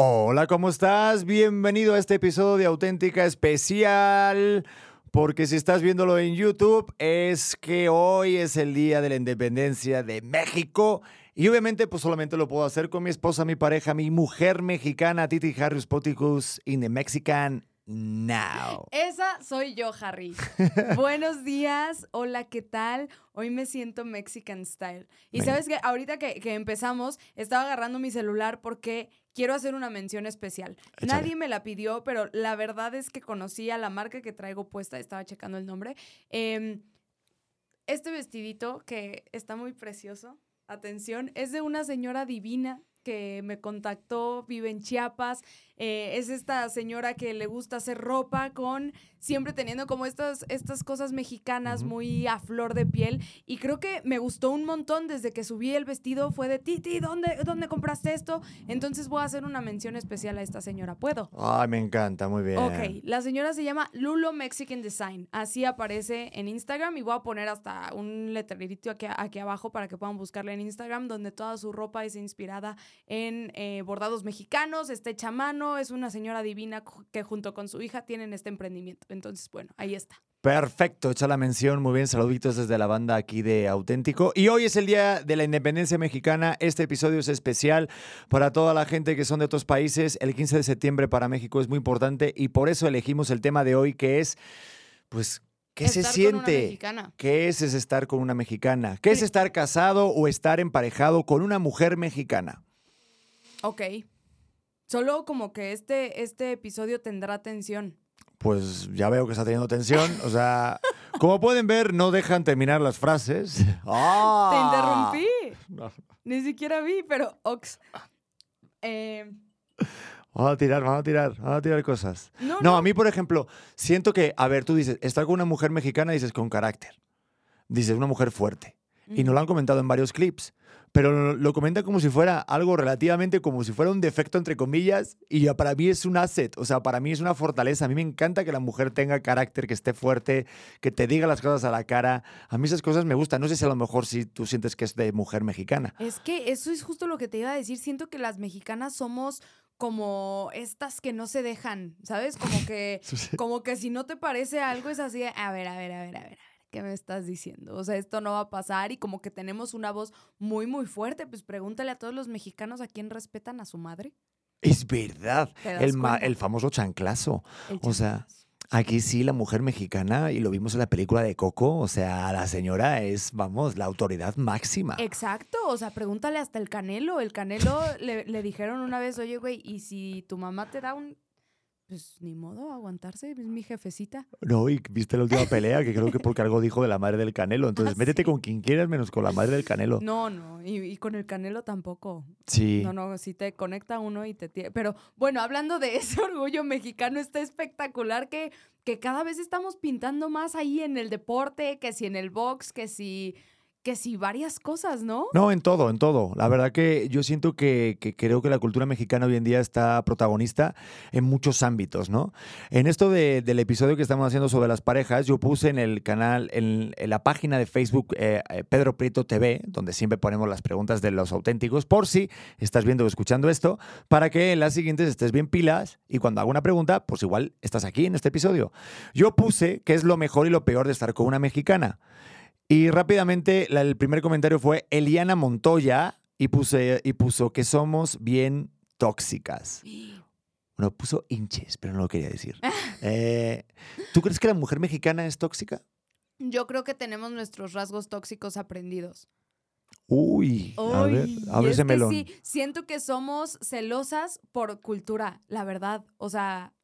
Hola, ¿cómo estás? Bienvenido a este episodio de Auténtica Especial. Porque si estás viéndolo en YouTube, es que hoy es el día de la independencia de México. Y obviamente, pues solamente lo puedo hacer con mi esposa, mi pareja, mi mujer mexicana, Titi Harris Poticus, in the Mexican now. Esa soy yo, Harry. Buenos días, hola, ¿qué tal? Hoy me siento Mexican style. Y sabes que ahorita que, que empezamos, estaba agarrando mi celular porque quiero hacer una mención especial. Échale. Nadie me la pidió, pero la verdad es que conocí a la marca que traigo puesta, estaba checando el nombre. Em, este vestidito que está muy precioso, atención, es de una señora divina que me contactó, vive en Chiapas, eh, es esta señora que le gusta hacer ropa con, siempre teniendo como estas, estas cosas mexicanas muy a flor de piel y creo que me gustó un montón desde que subí el vestido, fue de Titi, ¿dónde, ¿dónde compraste esto? Entonces voy a hacer una mención especial a esta señora, ¿puedo? Ay, me encanta, muy bien. Ok, la señora se llama Lulo Mexican Design. Así aparece en Instagram y voy a poner hasta un letrerito aquí, aquí abajo para que puedan buscarla en Instagram, donde toda su ropa es inspirada en eh, bordados mexicanos, está hecha a mano, es una señora divina que junto con su hija tienen este emprendimiento. Entonces, bueno, ahí está. Perfecto, hecha la mención, muy bien, saluditos desde la banda aquí de Auténtico. Y hoy es el Día de la Independencia Mexicana, este episodio es especial para toda la gente que son de otros países, el 15 de septiembre para México es muy importante y por eso elegimos el tema de hoy que es, pues, ¿qué se Estar siente? ¿Qué es, es estar con una mexicana? ¿Qué es estar casado o estar emparejado con una mujer mexicana? Ok. Solo como que este, este episodio tendrá atención. Pues ya veo que está teniendo tensión. O sea, como pueden ver, no dejan terminar las frases. ¡Ah! Te interrumpí. No. Ni siquiera vi, pero ox. Eh, Vamos a tirar, vamos a tirar, vamos a tirar cosas. no, No, a mí, por ejemplo, siento que, a ver, tú dices, estar con una mujer mexicana, dices con carácter. Dices, una mujer fuerte. Y nos lo han comentado en varios clips. Pero lo, lo comentan como si fuera algo relativamente, como si fuera un defecto, entre comillas. Y ya para mí es un asset, o sea, para mí es una fortaleza. A mí me encanta que la mujer tenga carácter, que esté fuerte, que te diga las cosas a la cara. A mí esas cosas me gustan. No sé si a lo mejor si tú sientes que es de mujer mexicana. Es que eso es justo lo que te iba a decir. Siento que las mexicanas somos como estas que no se dejan, ¿sabes? Como que, como que si no te parece algo es así, de, a ver, a ver, a ver, a ver, a ver, ¿qué me estás diciendo? O sea, esto no va a pasar y como que tenemos una voz muy, muy fuerte. Pues pregúntale a todos los mexicanos a quién respetan a su madre. Es verdad. ¿Te das El, el famoso chanclazo. El O sea. Aquí sí, la mujer mexicana, y lo vimos en la película de Coco, o sea, la señora es, vamos, la autoridad máxima. Exacto, o sea, pregúntale hasta el Canelo. El Canelo le, le dijeron una vez, oye, güey, ¿y si tu mamá te da un... Pues ni modo, aguantarse, es mi jefecita. No, y viste la última pelea, que creo que porque algo dijo de la madre del Canelo. Entonces, Ah, métete sí. con quien quieras, menos con la madre del Canelo. No, no, y, y con el Canelo tampoco. Sí. No, no, si te conecta uno y te tiene. Pero bueno, hablando de ese orgullo mexicano, está espectacular que, que cada vez estamos pintando más ahí en el deporte, que si en el box, que si, que si varias cosas, ¿no? No, en todo, en todo. La verdad que yo siento que, que creo que la cultura mexicana hoy en día está protagonista en muchos ámbitos, ¿no? En esto de- del episodio que estamos haciendo sobre las parejas, yo puse en el canal, en, en la página de Facebook eh, eh, Pedro Prieto TV, donde siempre ponemos las preguntas de los auténticos, por si estás viendo o escuchando esto, para que en las siguientes estés bien pilas y cuando haga una pregunta, pues igual estás aquí en este episodio. Yo puse qué es lo mejor y lo peor de estar con una mexicana. Y rápidamente la- el primer comentario fue Eliana Montoya y, puse, y puso que somos bien tóxicas. Bueno, puso hinches, pero no lo quería decir. Eh, ¿Tú crees que la mujer mexicana es tóxica? Yo creo que tenemos nuestros rasgos tóxicos aprendidos. Uy, a ver, Uy, a ver y ese melón. Sí, siento que somos celosas por cultura, la verdad. O sea,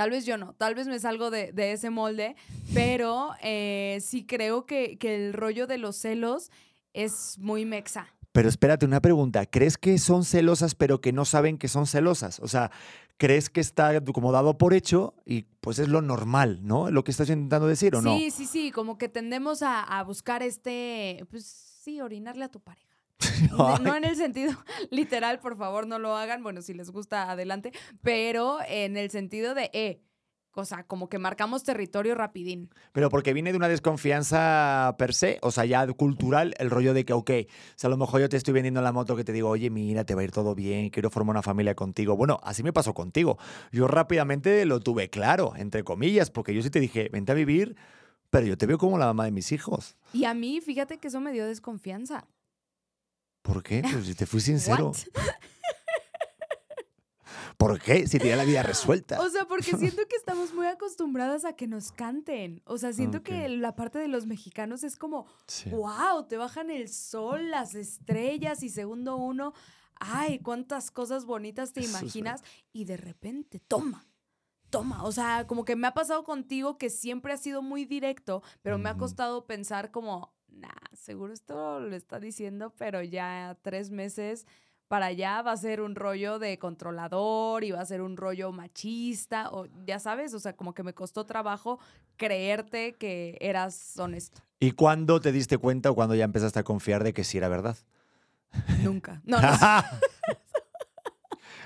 tal vez yo no, tal vez me salgo de, de ese molde, pero eh, sí creo que, que el rollo de los celos es muy mexa. Pero espérate, una pregunta. ¿Crees que son celosas pero que no saben que son celosas? O sea, ¿crees que está como dado por hecho y pues es lo normal, ¿no? Lo que estás intentando decir o no? Sí, sí, sí, como que tendemos a, a buscar este, pues sí, orinarle a tu pareja. No, no en el sentido literal, por favor, no lo hagan. Bueno, si les gusta, adelante. Pero en el sentido de, eh, o sea, como que marcamos territorio rapidín. Pero porque viene de una desconfianza per se, o sea, ya cultural, el rollo de que, ok, o sea, a lo mejor yo te estoy vendiendo la moto que te digo, oye, mira, te va a ir todo bien, quiero formar una familia contigo. Bueno, así me pasó contigo. Yo rápidamente lo tuve claro, entre comillas, porque yo sí te dije, vente a vivir, pero yo te veo como la mamá de mis hijos. Y a mí, fíjate que eso me dio desconfianza. ¿Por qué? Pues si te fui sincero. ¿Por qué? Si tenía la vida resuelta. O sea, porque siento que estamos muy acostumbradas a que nos canten. O sea, siento que la parte de los mexicanos es como, Sí. wow, te bajan el sol, las estrellas y segundo uno, ay, cuántas cosas bonitas te Eso imaginas y de repente, toma. Toma, o sea, como que me ha pasado contigo que siempre has sido muy directo, pero me ha costado pensar como, nah, seguro esto lo está diciendo, pero ya tres meses para allá va a ser un rollo de controlador y va a ser un rollo machista, o ya sabes, o sea, como que me costó trabajo creerte que eras honesto. ¿Y cuándo te diste cuenta o cuándo ya empezaste a confiar de que sí era verdad? Nunca. No, no,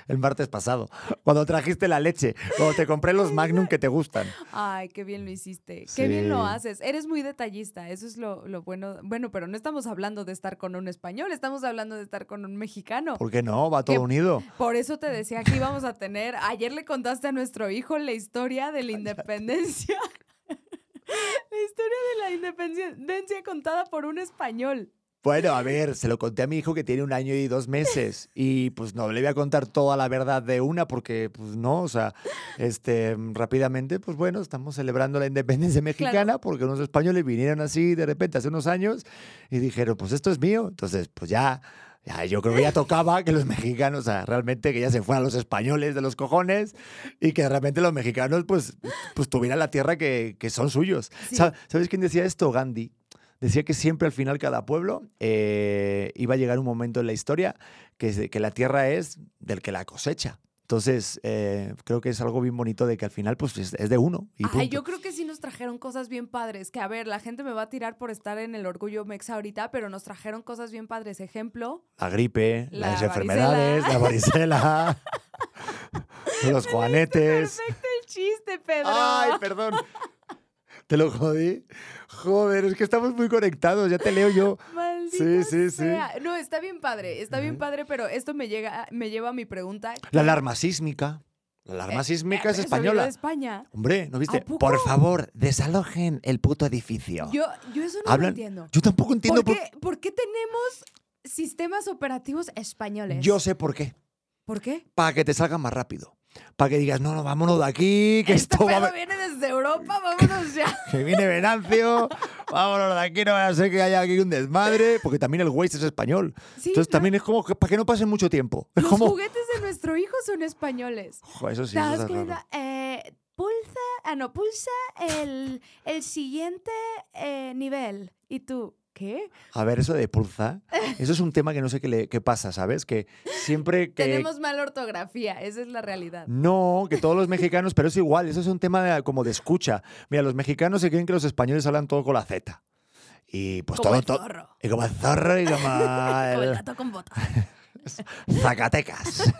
El martes pasado, cuando trajiste la leche, cuando te compré los Magnum que te gustan. Ay, qué bien lo hiciste. Qué bien lo haces. Eres muy detallista. Eso es lo, lo bueno. Bueno, pero no estamos hablando de estar con un español, estamos hablando de estar con un mexicano. ¿Por qué no? Va todo ¿Qué- unido. Por eso te decía que íbamos a tener. Ayer le contaste a nuestro hijo la historia de la independencia. la historia de la independencia contada por un español. Bueno, a ver, se lo conté a mi hijo que tiene un año y dos meses y pues no le voy a contar toda la verdad de una porque pues no, o sea, este, rápidamente, pues bueno, estamos celebrando la independencia mexicana porque unos españoles vinieron así de repente hace unos años y dijeron, pues esto es mío, entonces pues ya, ya yo creo que ya tocaba que los mexicanos, o sea, realmente que ya se fueran los españoles de los cojones y que realmente los mexicanos pues, pues tuvieran la tierra que, que son suyos. Sí. ¿Sabes quién decía esto? Gandhi. Decía que siempre al final cada pueblo eh, iba a llegar un momento en la historia que, que la tierra es del que la cosecha. Entonces, eh, creo que es algo bien bonito de que al final pues es, de uno. Y Ay, yo creo que sí nos trajeron cosas bien padres. Que a ver, la gente me va a tirar por estar en el orgullo mexa ahorita, pero nos trajeron cosas bien padres. Ejemplo, La gripe, La las varicela. enfermedades, la varicela, los juanetes. perfecto el chiste, Pedro. Ay, perdón. Te lo jodí. Joder, es que estamos muy conectados, ya te leo yo. Maldita Sí, sí, sí. No, está bien padre, está bien padre, pero esto me llega, me lleva a mi pregunta. La alarma sísmica. La alarma sísmica es Eh, española. de España. Hombre, ¿no viste? Por favor, desalojen el puto edificio. Yo, yo eso no Hablan- lo entiendo. Yo tampoco entiendo ¿Por por qué, por qué tenemos sistemas operativos españoles? Yo sé por qué. ¿Por qué? Para que te salga más rápido. Para que digas, no, no, vámonos de aquí, que Este esto va viene desde Europa, vámonos ya. que viene Venancio, vámonos de aquí, no vaya a ser que haya aquí un desmadre, porque también el Waze es español. Sí, Entonces claro. también es como que para que no pase mucho tiempo. Es Los como, juguetes de nuestro hijo son españoles. Jo, eso sí, ¿Te eso cuenta? Eh, pulsa, ah, no, pulsa el, el siguiente eh, nivel. ¿Y tú qué? A ver, eso de pulsa, eso es un tema que no sé qué, le, qué pasa, ¿sabes? Que siempre que... Tenemos mala ortografía, esa es la realidad. No, que todos los mexicanos, pero es igual, eso es un tema de- como de escucha. Mira, los mexicanos se creen que los españoles hablan todo con la Z. Y pues Como todo, el zorro. Y como el zorro y como Como el el gato con botas. Zacatecas.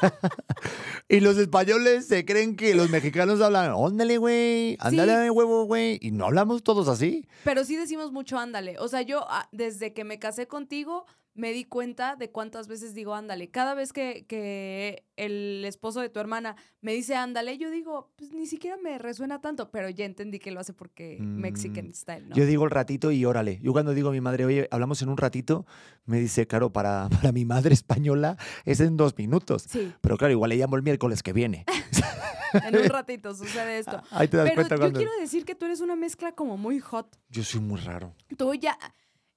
y los españoles se creen que los mexicanos hablan, óndale, güey, ándale, huevo, güey. Y no hablamos todos así. Pero sí decimos mucho ándale. O sea, yo ah, desde que me casé contigo me di cuenta de cuántas veces digo ándale. Cada vez que, que el esposo de tu hermana me dice ándale, yo digo, pues ni siquiera me resuena tanto, pero ya entendí que lo hace porque Mm, Mexican style, ¿no? Yo digo el ratito y órale. Yo cuando digo a mi madre, oye, hablamos en un ratito, me dice, claro, para, para mi madre española es en dos minutos. Sí, Pero claro, igual le llamo el miércoles que viene. en un ratito sucede esto. Ahí te das Pero cuenta yo cuando... quiero decir que tú eres una mezcla como muy hot. Yo soy muy raro. Tú ya.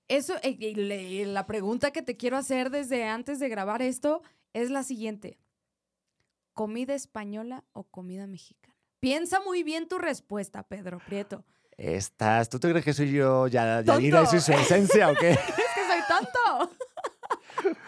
Eso, eh, le- la pregunta que te quiero hacer desde antes de grabar esto es la siguiente: ¿comida española o comida mexicana? Piensa muy bien tu respuesta, Pedro Prieto. Estás, ¿tú te crees que soy yo ya. Yadira y soy su esencia o qué? ¿Crees que soy tonto?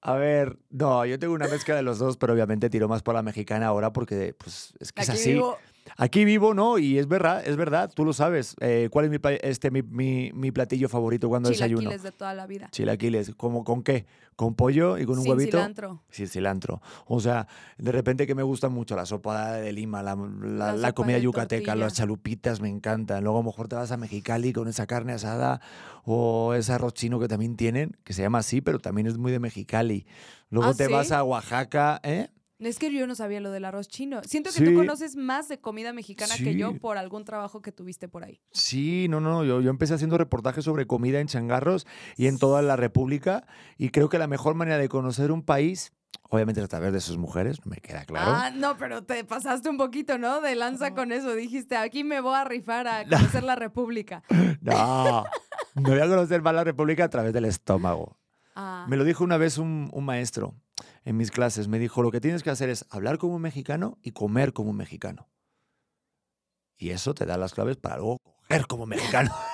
A ver, no, yo tengo una mezcla de los dos, pero obviamente tiro más por la mexicana ahora porque pues es que es así. vivo. Aquí vivo, ¿no? Y es verdad, es verdad, tú lo sabes. Eh, ¿Cuál es mi, este, mi, mi- mi platillo favorito cuando desayuno? Chilaquiles de toda la vida. Chilaquiles. ¿Cómo, ¿Con qué? ¿Con pollo y con un Sin huevito? cilantro. Sí, cilantro. O sea, de repente que me gusta mucho la sopa de Lima, la, la- La la sopa comida yucateca, tortilla. las chalupitas me encantan. Luego a lo mejor te vas a Mexicali con esa carne asada o ese arroz chino que también tienen, que se llama así, pero también es muy de Mexicali. Luego ¿Ah, te sí? vas a Oaxaca, ¿eh? Es que yo no sabía lo del arroz chino. Siento que Sí. tú conoces más de comida mexicana que yo por algún trabajo que tuviste por ahí. Sí, no, no, yo, yo empecé haciendo reportajes sobre comida en changarros y en toda la República y creo que la mejor manera de conocer un país, obviamente a través de sus mujeres, me queda claro. Ah, no, pero te pasaste un poquito, ¿no? De lanza con eso. Dijiste, aquí me voy a rifar a conocer la República. No, me voy a conocer más la República a través del estómago. Ah, Me lo dijo una vez un, un maestro en mis clases. Me dijo, lo que tienes que hacer es hablar como un mexicano y comer como un mexicano. Y eso te da las claves para luego coger como mexicano.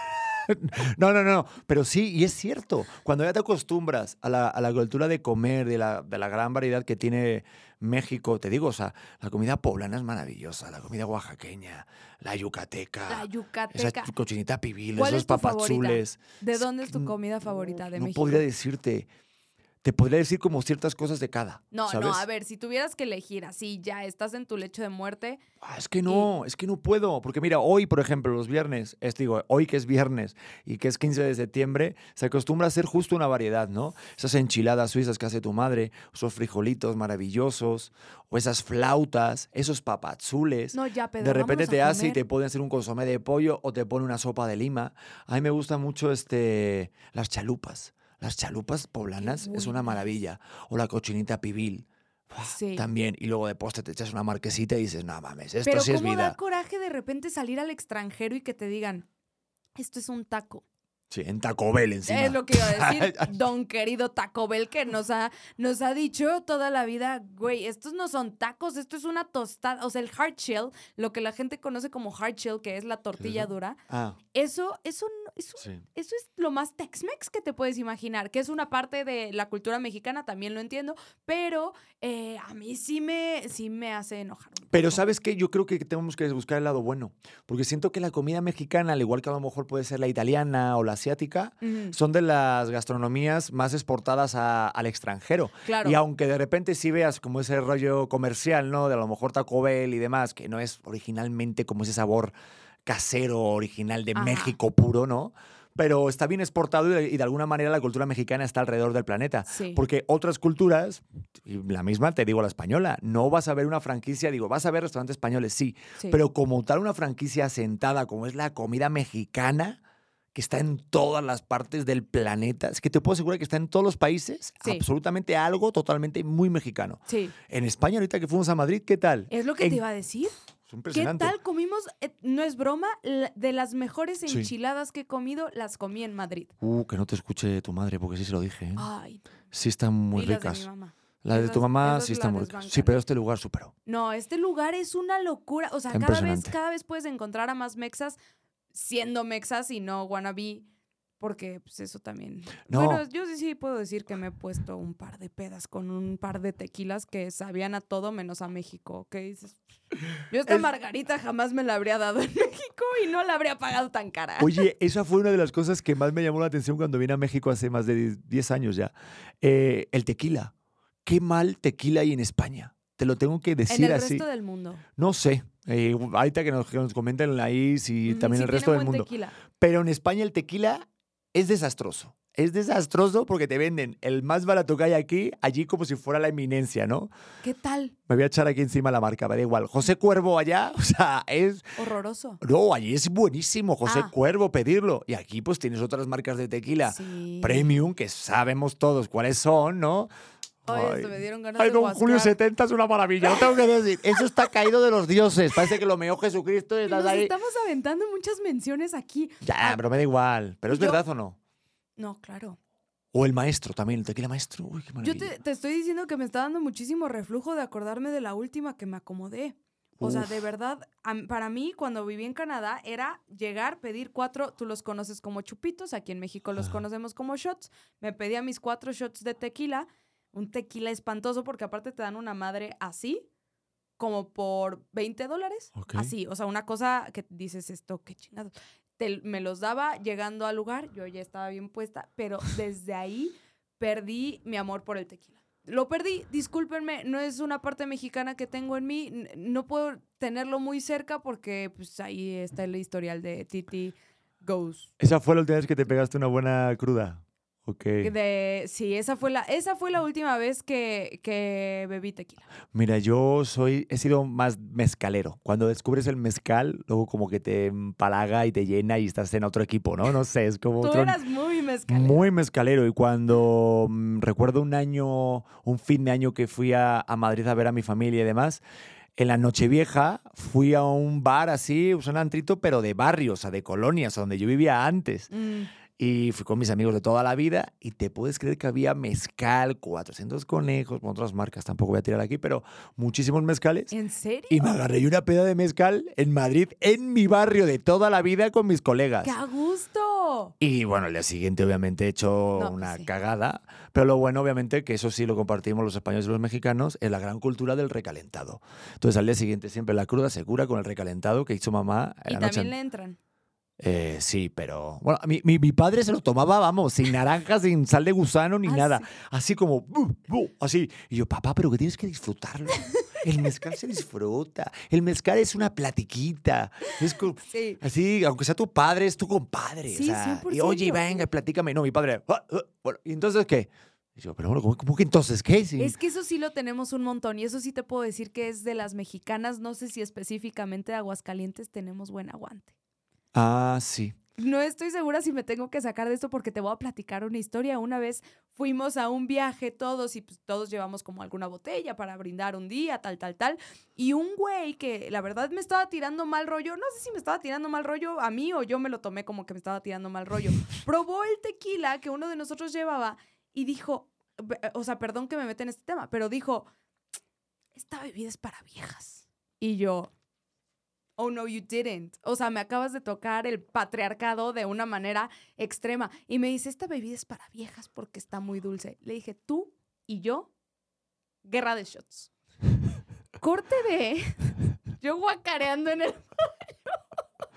No, no, no, pero sí, y es cierto, cuando ya te acostumbras a la, a la cultura de comer, de la, de la gran variedad que tiene México, te digo, o sea, la comida poblana es maravillosa, la comida oaxaqueña, la yucateca, la esa yucateca. cochinita pibil, ¿Cuál esos es papazules. ¿De dónde es tu no- comida favorita de no México? podría decirte. Te podría decir como ciertas cosas de cada. No, ¿sabes? no, a ver, si tuvieras que elegir así, ya estás en tu lecho de muerte. Ah, es que no, es que no puedo. Porque mira, hoy, por ejemplo, los viernes, es, digo, hoy que es viernes y que es 15 de septiembre, se acostumbra a hacer justo una variedad, ¿no? Esas enchiladas suizas que hace tu madre, esos frijolitos maravillosos, o esas flautas, esos papazules. No, ya, Pedro. de repente te a hace y te puede hacer un consomé de pollo o te pone una sopa de lima. A mí me gustan mucho este, las chalupas. Las chalupas poblanas es una maravilla. O la cochinita pibil. Sí. También. Y luego de postre te echas una marquesita y dices, no mames, esto Pero sí es cómo vida. da coraje de repente salir al extranjero y que te digan, esto es un taco. Sí, en Taco Bell encima. Es lo que iba a decir, don querido Taco Bell, que nos ha, nos ha dicho toda la vida, güey, estos no son tacos, esto es una tostada, o sea, el hard shell, lo que la gente conoce como hard shell, que es la tortilla dura, Ah, eso, eso, eso, sí. eso es lo más Tex-Mex que te puedes imaginar, que es una parte de la cultura mexicana, también lo entiendo, pero eh, a mí sí me, sí me hace enojar. Pero. ¿sabes qué? Yo creo que tenemos que buscar el lado bueno. Porque siento que la comida mexicana, al igual que a lo mejor puede ser la italiana o la asiática, Ujú, son de las gastronomías más exportadas a- al extranjero. claro. Y aunque de repente sí veas como ese rollo comercial, ¿no? De a lo mejor Taco Bell y demás, que no es originalmente como ese sabor casero original de Ajá. México puro, ¿no? Pero está bien exportado y de, y de alguna manera la cultura mexicana está alrededor del planeta. Sí. Porque otras culturas, y la misma te digo la española, no vas a ver una franquicia, digo, vas a ver restaurantes españoles, sí, Sí. pero como tal una franquicia asentada como es la comida mexicana, que está en todas las partes del planeta, es que te puedo asegurar que está en todos los países, Sí. absolutamente algo totalmente muy mexicano. Sí. En España, ahorita que fuimos a Madrid, ¿qué tal? Es lo que En- te iba a decir. Es ¿Qué tal comimos? eh, no es broma, de las mejores Sí. enchiladas que he comido, las comí en Madrid. Uh, que no te escuche tu madre, porque sí se lo dije. ¿eh? Ay, Sí están muy y las de ricas. mi mamá. La de tu mamá sí la están muy ricas. Sí, pero este lugar superó. No, este lugar es una locura. O sea, cada vez, cada vez puedes encontrar a más mexas siendo mexas y no wannabe. Porque, pues, eso también. No. Bueno, yo sí, sí puedo decir que me he puesto un par de pedas con un par de tequilas que sabían a todo menos a México. ¿Qué dices? Yo esta Es- margarita jamás me la habría dado en México y no la habría pagado tan cara. Oye, esa fue una de las cosas que más me llamó la atención cuando vine a México hace más de 10 años ya. Eh, el tequila. Qué mal tequila hay en España. Te lo tengo que en decir el así. resto del mundo. No sé. Eh, ahorita que nos, que nos comenten ahí si Ujú, también el resto del mundo. tequila. Pero en España el tequila es desastroso. Es desastroso porque te venden el más barato que hay aquí, allí como si fuera la eminencia, ¿no? ¿Qué tal? Me voy a echar aquí encima la marca, me da igual. José Cuervo allá, o sea, es... Horroroso. No, allí es buenísimo, José Ah. Cuervo, pedirlo. Y aquí pues tienes otras marcas de tequila Sí. premium que sabemos todos cuáles son, ¿no? Ay, Ay. me dieron ganas Ay, de don guascar. Julio 70 es una maravilla, lo tengo que decir. Eso está caído de los dioses. Parece que lo meó Jesucristo y Nos ahí. estamos aventando muchas menciones aquí. Ya, Ah, pero me da igual. ¿Pero es yo- verdad o no? No, claro. O el maestro también, el tequila maestro. Uy, qué Yo maravilla. te, te estoy diciendo que me está dando muchísimo reflujo de acordarme de la última que me acomodé. O sea, Uf. de verdad, para mí, cuando viví en Canadá, era llegar, pedir cuatro, tú los conoces como chupitos, aquí en México los Ajá. conocemos como shots. Me pedía mis cuatro shots de tequila, un tequila espantoso, porque aparte te dan una madre así, como por 20 dólares. Ok. Así, o sea, una cosa que dices esto, qué chingados. Te- me los daba llegando al lugar, yo ya estaba bien puesta, pero desde ahí perdí mi amor por el tequila. Lo perdí, discúlpenme, no es una parte mexicana que tengo en mí, no puedo tenerlo muy cerca porque pues ahí está el historial de Titi Goes. ¿Esa fue la última vez que te pegaste una buena cruda? Ok. De, sí, esa fue la, esa fue la última vez que, que bebí tequila. Mira, yo soy, he sido más mezcalero. Cuando descubres el mezcal, luego como que te empalaga y te llena y estás en otro equipo, ¿no? No sé, es como Tú otro... eras muy mezcalero. Muy mezcalero. Y cuando mm, recuerdo un año, un fin de año que fui a, a Madrid a ver a mi familia y demás, en la Nochevieja fui a un bar así, un antrito, pero de barrios, o sea, de colonias, donde yo vivía antes. Mm. Y fui con mis amigos de toda la vida y te puedes creer que había mezcal, 400 conejos, con otras marcas, tampoco voy a tirar aquí, pero muchísimos mezcales. ¿En serio? Y me agarré una peda de mezcal en Madrid, en mi barrio de toda la vida con mis colegas. ¡Qué a gusto! Y bueno, el día siguiente obviamente he hecho No, una sí. cagada, pero lo bueno obviamente que eso sí lo compartimos los españoles y los mexicanos, es la gran cultura del recalentado. Entonces al día siguiente siempre la cruda se cura con el recalentado que hizo mamá en Y la noche. también le entran. Eh, sí, pero bueno, mi, mi- mi padre se lo tomaba, vamos, sin naranja, sin sal de gusano ni Ah, nada, sí. así como, "Bu, bu", así. Y yo, papá, pero que tienes que disfrutarlo. El mezcal se disfruta. El mezcal es una platiquita. Es co- Sí. Así, aunque sea tu padre, es tu compadre. Sí, o sea, y 100%. oye, venga, platícame. No, mi padre. "Ah, ah", bueno, ¿y entonces qué? Y yo, pero bueno, ¿cómo, cómo que entonces qué? Sí. Es que eso sí lo tenemos un montón y eso sí te puedo decir que es de las mexicanas, no sé si específicamente de Aguascalientes tenemos buen aguante. Ah, sí. No estoy segura si me tengo que sacar de esto porque te voy a platicar una historia. Una vez fuimos a un viaje todos y pues, todos llevamos como alguna botella para brindar un día, tal, tal, tal. Y un güey que la verdad me estaba tirando mal rollo, no sé si me estaba tirando mal rollo a mí o yo me lo tomé como que me estaba tirando mal rollo. Probó el tequila que uno de nosotros llevaba y dijo, be- o sea, perdón que me meta en este tema, pero dijo, esta bebida es para viejas. Y yo, oh no, you didn't. O sea, me acabas de tocar el patriarcado de una manera extrema. Y me dice, esta bebida es para viejas porque está muy dulce. Le dije, tú y yo, guerra de shots. Corte de yo guacareando en el baño.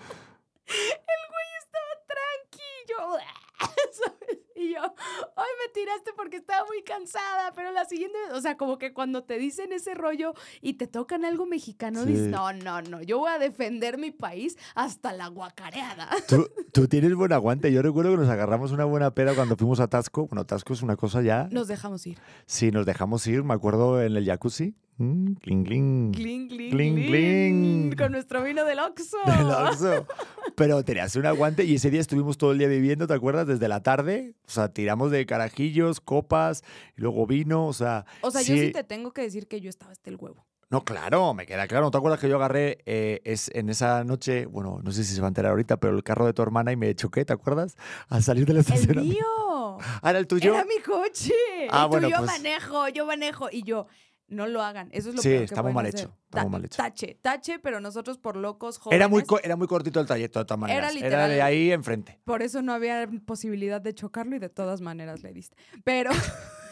El güey estaba tranqui. Yo, ¿sabes? Y yo, ay, me tiraste porque estaba muy cansada, pero la siguiente, o sea, como que cuando te dicen ese rollo y te tocan algo mexicano, Sí. dices, no, no, no, yo voy a defender mi país hasta la guacareada. Tú, tú tienes buen aguante. Yo recuerdo que nos agarramos una buena peda cuando fuimos a Tasco. Bueno, Tasco es una cosa ya. Nos dejamos ir. Sí, nos dejamos ir, me acuerdo, en el jacuzzi. Mm, cling, cling. Cling, cling, Cling, cling. Con nuestro vino del Oxxo. Del Oxxo. Pero tenías un aguante y ese día estuvimos todo el día viviendo, ¿te acuerdas? Desde la tarde. O sea, tiramos de carajillos, copas, y luego vino, o sea. O sea, yo sí te tengo que decir que yo estaba hasta el huevo. No, claro, me queda claro. ¿No te acuerdas que yo agarré eh, es, en esa noche, bueno, no sé si se va a enterar ahorita, pero el carro de tu hermana y me choqué, ¿te acuerdas? Al salir del ¡El estacionamiento. mío! Ah, ¿era el tuyo? Era mi coche. Ah, tú, bueno, yo pues- manejo, yo manejo. Y yo, no lo hagan. Eso es lo Sí, peor que está muy mal hacer. hecho, está muy Ta- mal hecho. Tache, tache, pero nosotros por locos jóvenes. Era muy, era muy cortito el trayecto, de todas maneras. Era, literal. de ahí enfrente. Por eso no había posibilidad de chocarlo y de todas maneras le diste. Pero,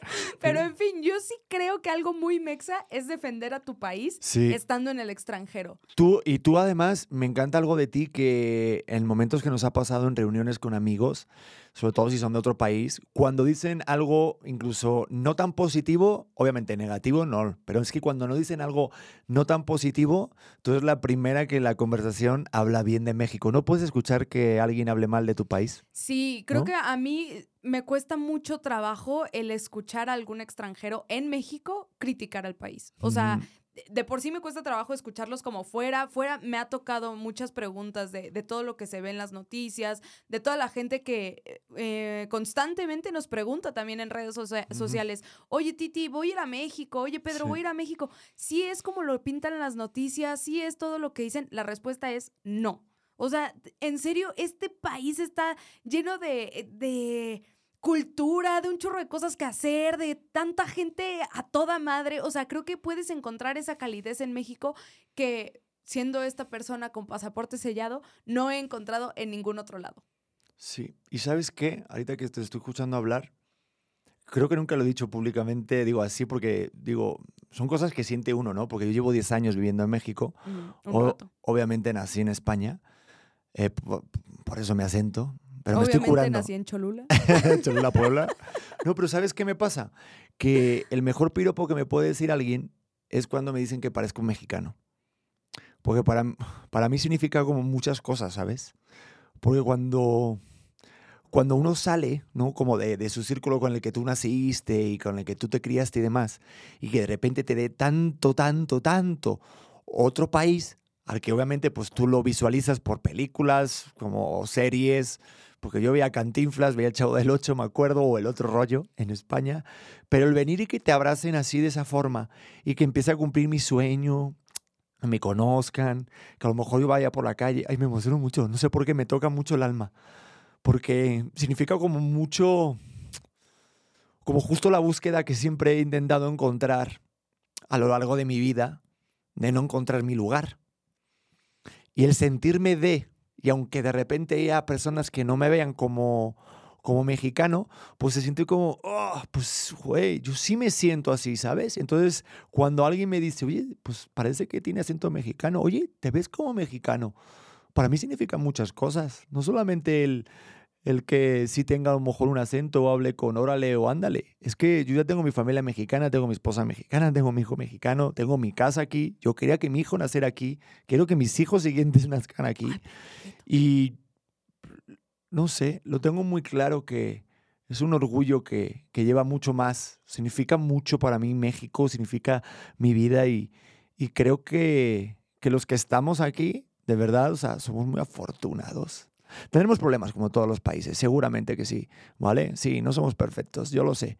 pero en fin, yo sí creo que algo muy mexa es defender a tu país Sí. estando en el extranjero. Tú, y tú además, me encanta algo de ti que en momentos que nos ha pasado en reuniones con amigos, sobre todo si son de otro país, cuando dicen algo incluso no tan positivo, obviamente negativo no, pero es que cuando no dicen algo no tan positivo, tú eres la primera que la conversación habla bien de México. ¿No puedes escuchar que alguien hable mal de tu país? Sí, creo ¿No? que a mí me cuesta mucho trabajo el escuchar a algún extranjero en México criticar al país. O sea, de- por sí me cuesta trabajo escucharlos como fuera. Fuera me ha tocado muchas preguntas de, de todo lo que se ve en las noticias, de toda la gente que eh, constantemente nos pregunta también en redes socia- sociales, oye Titi, voy a ir a México, oye Pedro, Sí. voy a ir a México. Si es como lo pintan en las noticias, si es todo lo que dicen, la respuesta es no. O sea, en serio, este país está lleno de, de cultura, de un chorro de cosas que hacer, de tanta gente a toda madre. O sea, creo que puedes encontrar esa calidez en México que, siendo esta persona con pasaporte sellado, no he encontrado en ningún otro lado. Sí. ¿Y sabes qué? Ahorita que te estoy escuchando hablar, creo que nunca lo he dicho públicamente, digo así porque, digo, son cosas que siente uno, ¿no? Porque yo llevo 10 años viviendo en México, un o- obviamente nací en España, eh, por, por eso me acento, pero me estoy Obviamente curando. nací en Cholula. Cholula, Puebla. No, pero ¿sabes qué me pasa? Que el mejor piropo que me puede decir alguien es cuando me dicen que parezco un mexicano. Porque para, para mí significa como muchas cosas, ¿sabes? Porque cuando, cuando uno sale, ¿no? Como de, de su círculo con el que tú naciste y con el que tú te criaste y demás, y que de repente te dé tanto, tanto, tanto otro país al que obviamente pues tú lo visualizas por películas, como series, porque yo veía Cantinflas, veía el Chavo del Ocho, me acuerdo, o el otro rollo en España, pero el venir y que te abracen así de esa forma y que empiece a cumplir mi sueño, me conozcan, que a lo mejor yo vaya por la calle, ay, me emociono mucho, no sé por qué me toca mucho el alma, porque significa como mucho, como justo la búsqueda que siempre he intentado encontrar a lo largo de mi vida, de no encontrar mi lugar. Y el sentirme de, y aunque de repente haya personas que no me vean como, como mexicano, pues se siente como, "Oh, pues, güey, yo sí me siento así, ¿sabes? Entonces, cuando alguien me dice, oye, pues parece que tiene acento mexicano, oye, ¿te ves como mexicano? Para mí significa muchas cosas, no solamente el, el que sí tenga a lo mejor un acento o hable con órale o ándale. Es que yo ya tengo mi familia mexicana, tengo mi esposa mexicana, tengo mi hijo mexicano, tengo mi casa aquí. Yo quería que mi hijo naciera aquí, quiero que mis hijos siguientes nazcan aquí. Y no sé, lo tengo muy claro que es un orgullo que, que lleva mucho más. Significa mucho para mí México, significa mi vida y, y creo que, que los que estamos aquí, de verdad, o sea, somos muy afortunados. Tenemos problemas como todos los países, seguramente que sí, ¿vale? Sí, no somos perfectos, yo lo sé.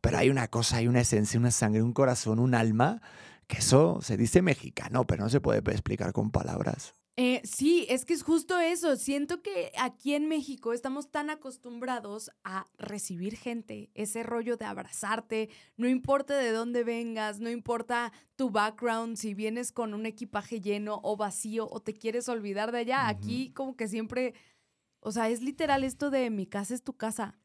Pero hay una cosa, hay una esencia, una sangre, un corazón, un alma, que eso se dice mexicano, pero no se puede explicar con palabras. Eh, sí, es que es justo eso. Siento que aquí en México estamos tan acostumbrados a recibir gente, ese rollo de abrazarte, no importa de dónde vengas, no importa tu background, si vienes con un equipaje lleno o vacío o te quieres olvidar de allá. Aquí como que siempre, o sea, es literal esto de mi casa es tu casa.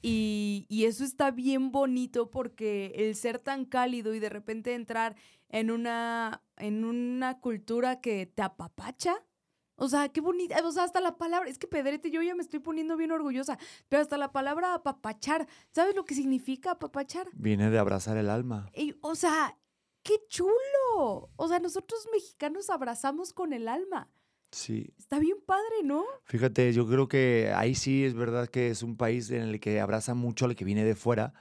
Y, y eso está bien bonito porque el ser tan cálido y de repente entrar en una, en una cultura que te apapacha. O sea, qué bonita. O sea, hasta la palabra. Es que Pedrete, yo ya me estoy poniendo bien orgullosa. Pero hasta la palabra apapachar. ¿Sabes lo que significa apapachar? Viene de abrazar el alma. Y, o sea, qué chulo. O sea, nosotros mexicanos abrazamos con el alma. Sí. Está bien padre, ¿no? Fíjate, yo creo que ahí sí es verdad que es un país en el que abraza mucho al que viene de fuera.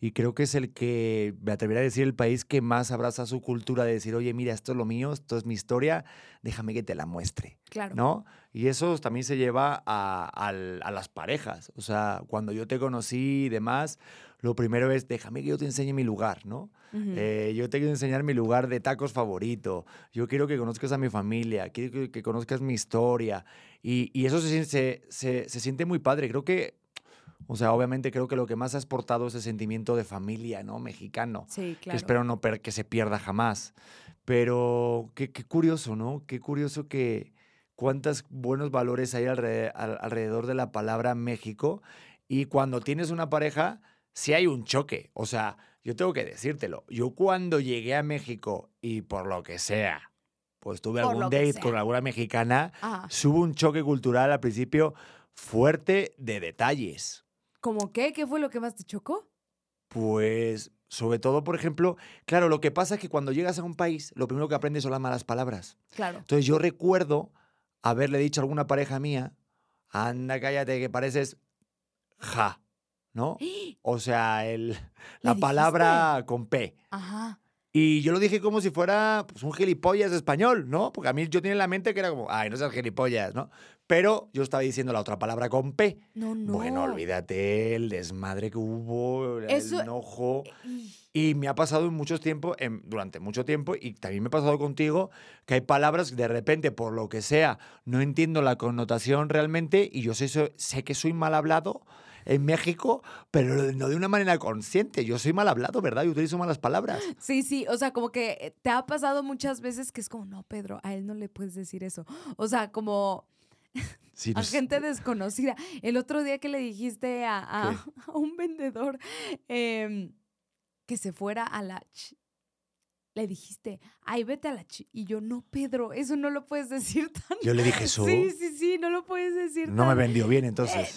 Y creo que es el que, me atrevería a decir, el país que más abraza su cultura de decir, oye, mira, esto es lo mío, esto es mi historia, déjame que te la muestre. Claro. ¿no? Y eso también se lleva a, al- a las parejas. O sea, cuando yo te conocí y demás, lo primero es, déjame que yo te enseñe mi lugar, ¿no? Ujú. Eh, yo te quiero enseñar mi lugar de tacos favorito. Yo quiero que conozcas a mi familia, quiero que, que conozcas mi historia. Y, y eso se, se, se- se siente muy padre. Creo que, o sea, obviamente creo que lo que más ha exportado es el sentimiento de familia, ¿no? Mexicano sí, que claro. espero no per- que se pierda jamás. Pero qué, qué curioso, ¿no? Qué curioso que cuántos buenos valores hay alre- al- alrededor de la palabra México. Y cuando tienes una pareja, sí hay un choque. O sea, yo tengo que decírtelo. Yo cuando llegué a México y por lo que sea, pues tuve Por algún date sea. con alguna mexicana, Ajá. hubo un choque cultural al principio fuerte de detalles. ¿Cómo qué? ¿Qué fue lo que más te chocó? Pues, sobre todo, por ejemplo, claro, lo que pasa es que cuando llegas a un país, lo primero que aprendes son las malas palabras. Claro. Entonces, yo recuerdo haberle dicho a alguna pareja mía, anda, cállate, que pareces ja, ¿no? O sea, el, la dijiste? palabra con P. Ajá. Y yo lo dije como si fuera pues, un gilipollas español, ¿no? Porque a mí yo tenía en la mente que era como, ay, no seas gilipollas, ¿no? Pero yo estaba diciendo la otra palabra con P. No, no. Bueno, olvídate el desmadre que hubo, el Eso- enojo. Y- me ha pasado en muchos tiempos, en- durante mucho tiempo, y también me ha pasado contigo, que hay palabras que de repente, por lo que sea, no entiendo la connotación realmente, y yo sé, sé que soy mal hablado en México, pero no de una manera consciente. Yo soy mal hablado, ¿verdad? Yo utilizo malas palabras. Sí, sí, o sea, como que eh, te ha pasado muchas veces que es como, no, Pedro, a él no le puedes decir eso. O sea, como Sí, a nos- gente desconocida. El otro día que le dijiste a, a- un vendedor em, que se fuera a la... ch- Le dijiste, ay, vete a la... ch-". Y yo, no, Pedro, eso no lo puedes decir tan... Yo le dije eso. Sí, sí, sí, no lo puedes decir No me tan- vendió bien entonces.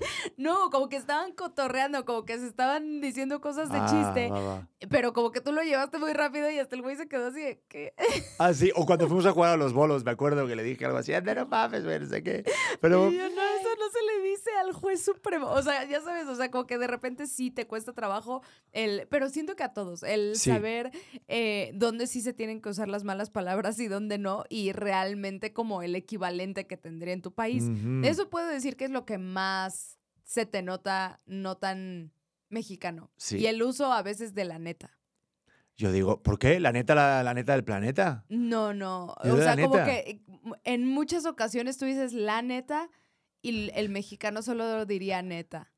No, como que estaban cotorreando, como que se estaban diciendo cosas de Ah, chiste, va, va. pero como que tú lo llevaste muy rápido y hasta el güey se quedó así de que... Ah, sí, o cuando fuimos a jugar a los bolos, me acuerdo que le dije algo así, anda, no mames, güey, no sé qué. Pero Y yo, no, eso no se le dice al juez supremo. O sea, ya sabes, o sea, como que de repente sí te cuesta trabajo el. Pero siento que a todos, el Sí. saber eh, dónde sí se tienen que usar las malas palabras y dónde no, y realmente como el equivalente que tendría en tu país. Eso puedo decir que es lo que más se te nota no tan mexicano. Sí. Y el uso a veces de la neta. Yo digo, ¿por qué? ¿La neta, la, la neta del planeta? No, no. O sea, como neta. que eh, en muchas ocasiones tú dices la neta y el- mexicano solo diría neta.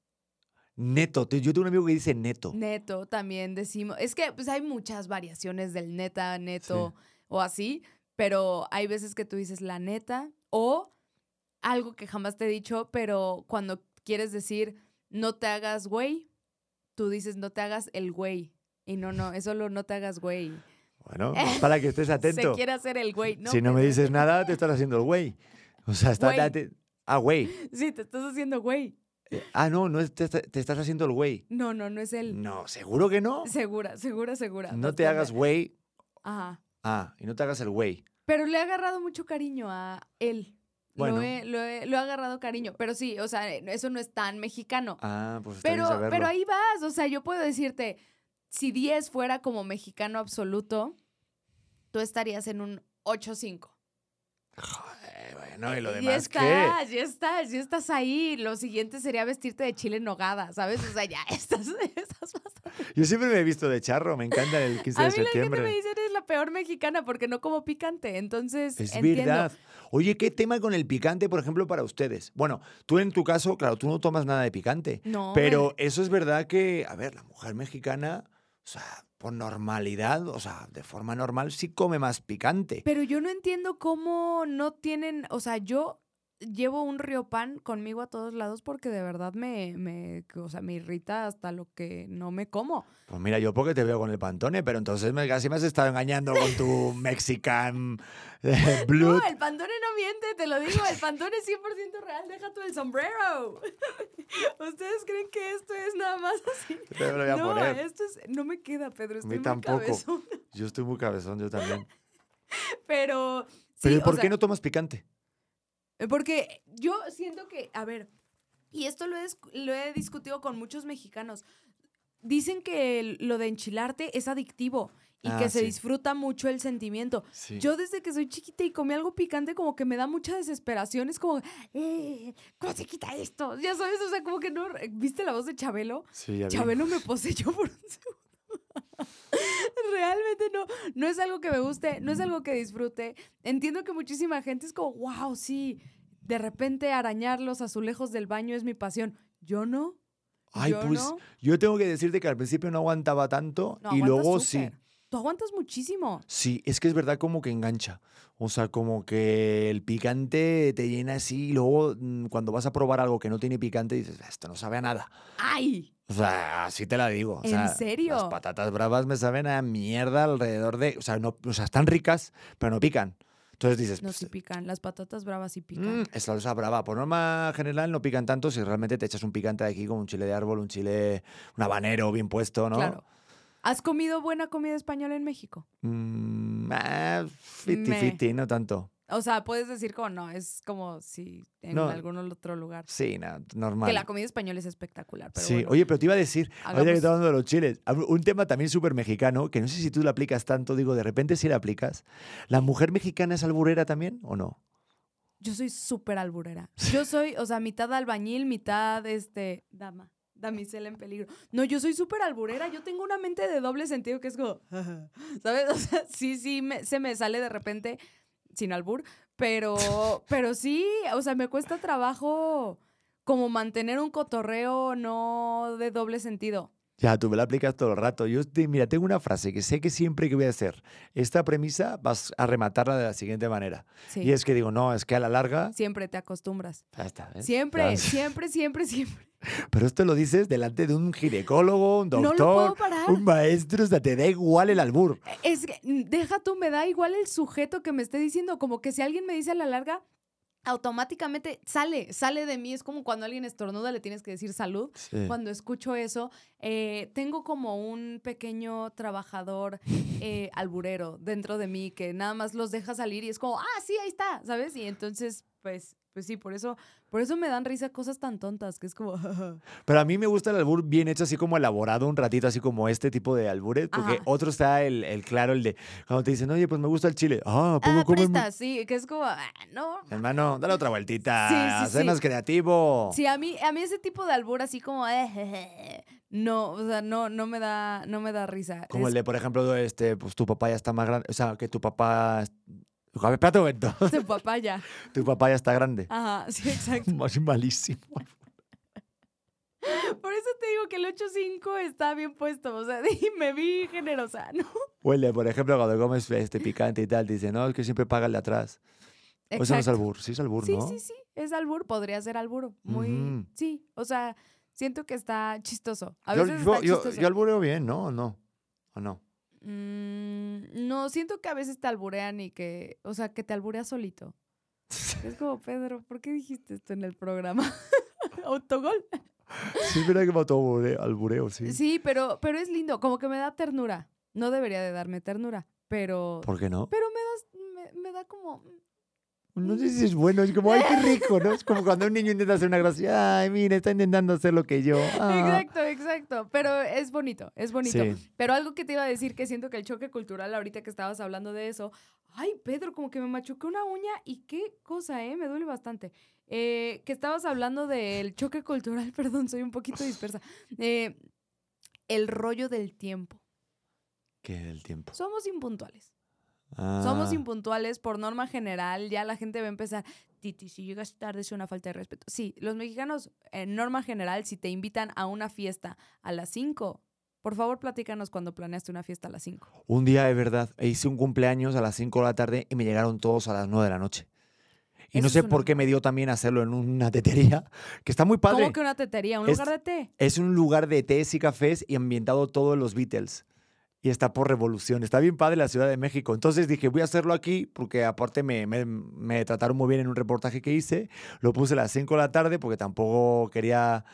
Neto. Yo tengo un amigo que dice neto. Neto también decimos. Es que pues hay muchas variaciones del neta, neto o así, pero hay veces que tú dices la neta o algo que jamás te he dicho, pero cuando quieres decir no te hagas güey, tú dices no te hagas el güey. Y no, no, es solo no te hagas güey. Bueno, para que estés Se atento. quiere hacer el güey. si no me dices nada, te estás haciendo el güey. O sea, está... Date- Ah, güey. Sí, te estás haciendo güey. Ah, no, no es- te, te estás haciendo el güey. No, no, no es él. No, ¿seguro que no? Segura, segura, segura. No te hagas güey. Ajá. Ah, y no te hagas el güey. Pero le ha agarrado mucho cariño a él. Bueno. Lo, he, lo, he- lo he agarrado cariño. Pero sí, o sea, eso no es tan mexicano. Ah, pues está bien pero, saberlo. pero ahí vas. O sea, yo puedo decirte, si 10 fuera como mexicano absoluto, tú estarías en un 8-5. Joder, bueno, y lo ya demás, ¿qué? estás, ya estás, ya estás ahí. Lo siguiente sería vestirte de chile en nogada, ¿sabes? O sea, ya estás, estás bastante Yo siempre me he visto de charro, me encanta el 15 A de mí la gente septiembre. me dice, eres la peor mexicana porque no como picante. Entonces, Es entiendo. verdad. Oye, ¿qué tema con el picante, por ejemplo, para ustedes? Bueno, tú en tu caso, claro, tú no tomas nada de picante. No, Pero eso es verdad que, a ver, la mujer mexicana, o sea, por normalidad, o sea, de forma normal, sí come más picante. Pero yo no entiendo cómo no tienen, o sea, yo llevo un riopan conmigo a todos lados porque de verdad me, me, o sea, me irrita hasta lo que no me como. Pues mira, yo porque te veo con el pantone, pero entonces me, casi me has estado engañando con tu Mexican eh, blood. No, el pantone no miente, te lo digo, el pantone es 100% real, deja tú el sombrero. ¿Ustedes creen que esto es nada más así? Te lo voy a no, poner. esto es, no me queda, Pedro, A estoy mí muy tampoco. cabezón. Yo estoy muy cabezón, yo también. Pero, sí, Pero ¿y o ¿por sea, qué no tomas picante? Porque yo siento que, a ver, y esto lo he, dis- lo he discutido con muchos mexicanos. Dicen que lo de enchilarte es adictivo y Ah, que se sí. disfruta mucho el sentimiento. Sí. Yo desde que soy chiquita y comí algo picante como que me da mucha desesperación. Es como, eh, ¿cómo se quita esto? Ya sabes, o sea, como que no... ¿Viste la voz de Chabelo? sí, ya vi. Chabelo me poseyó por un segundo. Realmente no, no es algo que me guste, no es algo que disfrute. Entiendo que muchísima gente es como, wow, sí, de repente arañar los azulejos del baño es mi pasión. Yo no. Ay, yo pues no. yo tengo que decirte que al principio no aguantaba tanto No, y luego súper. sí. Tú aguantas muchísimo. Sí, es que es verdad como que engancha. O sea, como que el picante te llena así y luego mm, cuando vas a probar algo que no tiene picante dices, esto no sabe a nada. ¡Ay! O sea, así te la digo. O ¿En sea, serio? Las patatas bravas me saben a mierda alrededor de... O sea, no, o sea, están ricas, pero no pican. Entonces dices, No, pues, sí pican. Las patatas bravas sí pican. mm, es salsa brava. Por norma general no pican tanto si realmente te echas un picante de aquí como un chile de árbol, un chile, un habanero bien puesto, ¿no? Claro. ¿Has comido buena comida española en México? Mm, ah, fiti Me. fiti, no tanto. O sea, puedes decir como no, es como si en No. algún otro lugar. Sí, no, normal. Que la comida española es espectacular. Pero sí, bueno. oye, pero te iba a decir, ahorita que estamos hablando de los chiles, un tema también súper mexicano, que no sé si tú lo aplicas tanto, digo, de repente sí lo aplicas. ¿La mujer mexicana es alburera también o no? Yo soy súper alburera. Yo soy, o sea, mitad albañil, mitad, este, dama, damisela en peligro. No, yo soy súper alburera. Yo tengo una mente de doble sentido que es como, ¿sabes? O sea, sí, sí, me- se me sale de repente, sin albur, pero, pero sí, o sea, me cuesta trabajo como mantener un cotorreo no de doble sentido. Ya, tú me la aplicas todo el rato. Yo, te- mira, tengo una frase que sé que siempre que voy a hacer esta premisa vas a rematarla de la siguiente manera. Sí. Y es que digo, no, es que a la larga... Siempre te acostumbras. Ya está. Siempre, Ya. siempre, siempre, siempre. Pero esto lo dices delante de un ginecólogo, un No lo doctor, puedo parar. un maestro, o sea, te da igual el albur. Es que, mm, deja tú, me da igual el sujeto que me esté diciendo, como que si alguien me dice a la larga, automáticamente sale, sale de mí. Es como cuando alguien estornuda, le tienes que decir salud. Sí. Cuando escucho eso, eh, tengo como un pequeño trabajador eh, alburero dentro de mí que nada más los deja salir y es como, ah, sí, ahí está, ¿sabes? Y entonces, pues, pues sí, por eso, por eso me dan risa cosas tan tontas, que es como, Pero a mí me gusta el albur bien hecho, así como elaborado un ratito, así como este tipo de albures, porque Ajá. otro está el, el claro, el de cuando te dicen, oye, pues me gusta el chile. Ah, ¿a poco ah, comes mu-?" presta, sí, que es como, ah, no. Hermano, dale otra vueltita, Sí, sí, sé sí. más creativo. Sí, a mí, a mí ese tipo de albur así como, eh, no, o sea, no, no me da, no me da risa. Como Es el de, por ejemplo, este, pues tu papá ya está más grande, o sea, que tu papá... Espérate un momento. tu papá ya. tu papá ya está grande. Ajá, sí, exacto. Más malísimo. Por eso te digo que el 8.5 está bien puesto. O sea, me vi generosa, ¿no? Huele, por ejemplo, cuando comes este picante y tal, te dicen, no, es que siempre paga el de atrás. O eso no es Exacto. albur, sí es albur, Sí, ¿no? sí, sí. Es albur, podría ser albur. Muy. Sí, o sea, siento que está chistoso. A veces yo, está yo, yo albureo bien, ¿no? ¿O no? ¿O no? Mm, no, siento que a veces te alburean y que. O sea, que te albureas solito. Es como, Pedro, ¿por qué dijiste esto en el programa? Autogol. Sí, verdad que mató albureo, albureo, sí. Sí, pero, pero es lindo, como que me da ternura. No debería de darme ternura, pero. ¿Por qué no? Pero me, das, me, me da como. No sé si es bueno, es como, ay, qué rico, ¿no? Es como cuando un niño intenta hacer una gracia, ay, mira, está intentando hacer lo que yo. ah". Exacto, exacto. Pero es bonito, es bonito. Sí. Pero algo que te iba a decir que siento que el choque cultural, ahorita que estabas hablando de eso, ay, Pedro, como que me machuqué una uña y qué cosa, ¿eh? Me duele bastante. Eh, que estabas hablando del choque cultural, perdón, soy un poquito dispersa. Eh, el rollo del tiempo. ¿Qué del tiempo? Somos impuntuales. Ah, Somos impuntuales por norma general. Ya la gente va a empezar, Titi, si llegas tarde es una falta de respeto. Sí, los mexicanos, en norma general, si te invitan a una fiesta a las 5, por favor platícanos cuando planeaste una fiesta a las 5. Un día, de verdad, hice un cumpleaños a las 5 de la tarde y me llegaron todos a las 9 de la noche. Y no sé por una- qué me dio también hacerlo en una tetería, que está muy padre. ¿Cómo que una tetería? ¿Un Es- lugar de té? Es un lugar de tés y cafés y ambientado todo en los Beatles. Y está por revolución. Está bien padre la Ciudad de México. Entonces dije, voy a hacerlo aquí porque aparte me, me- me trataron muy bien en un reportaje que hice. Lo puse a las 5 de la tarde porque tampoco quería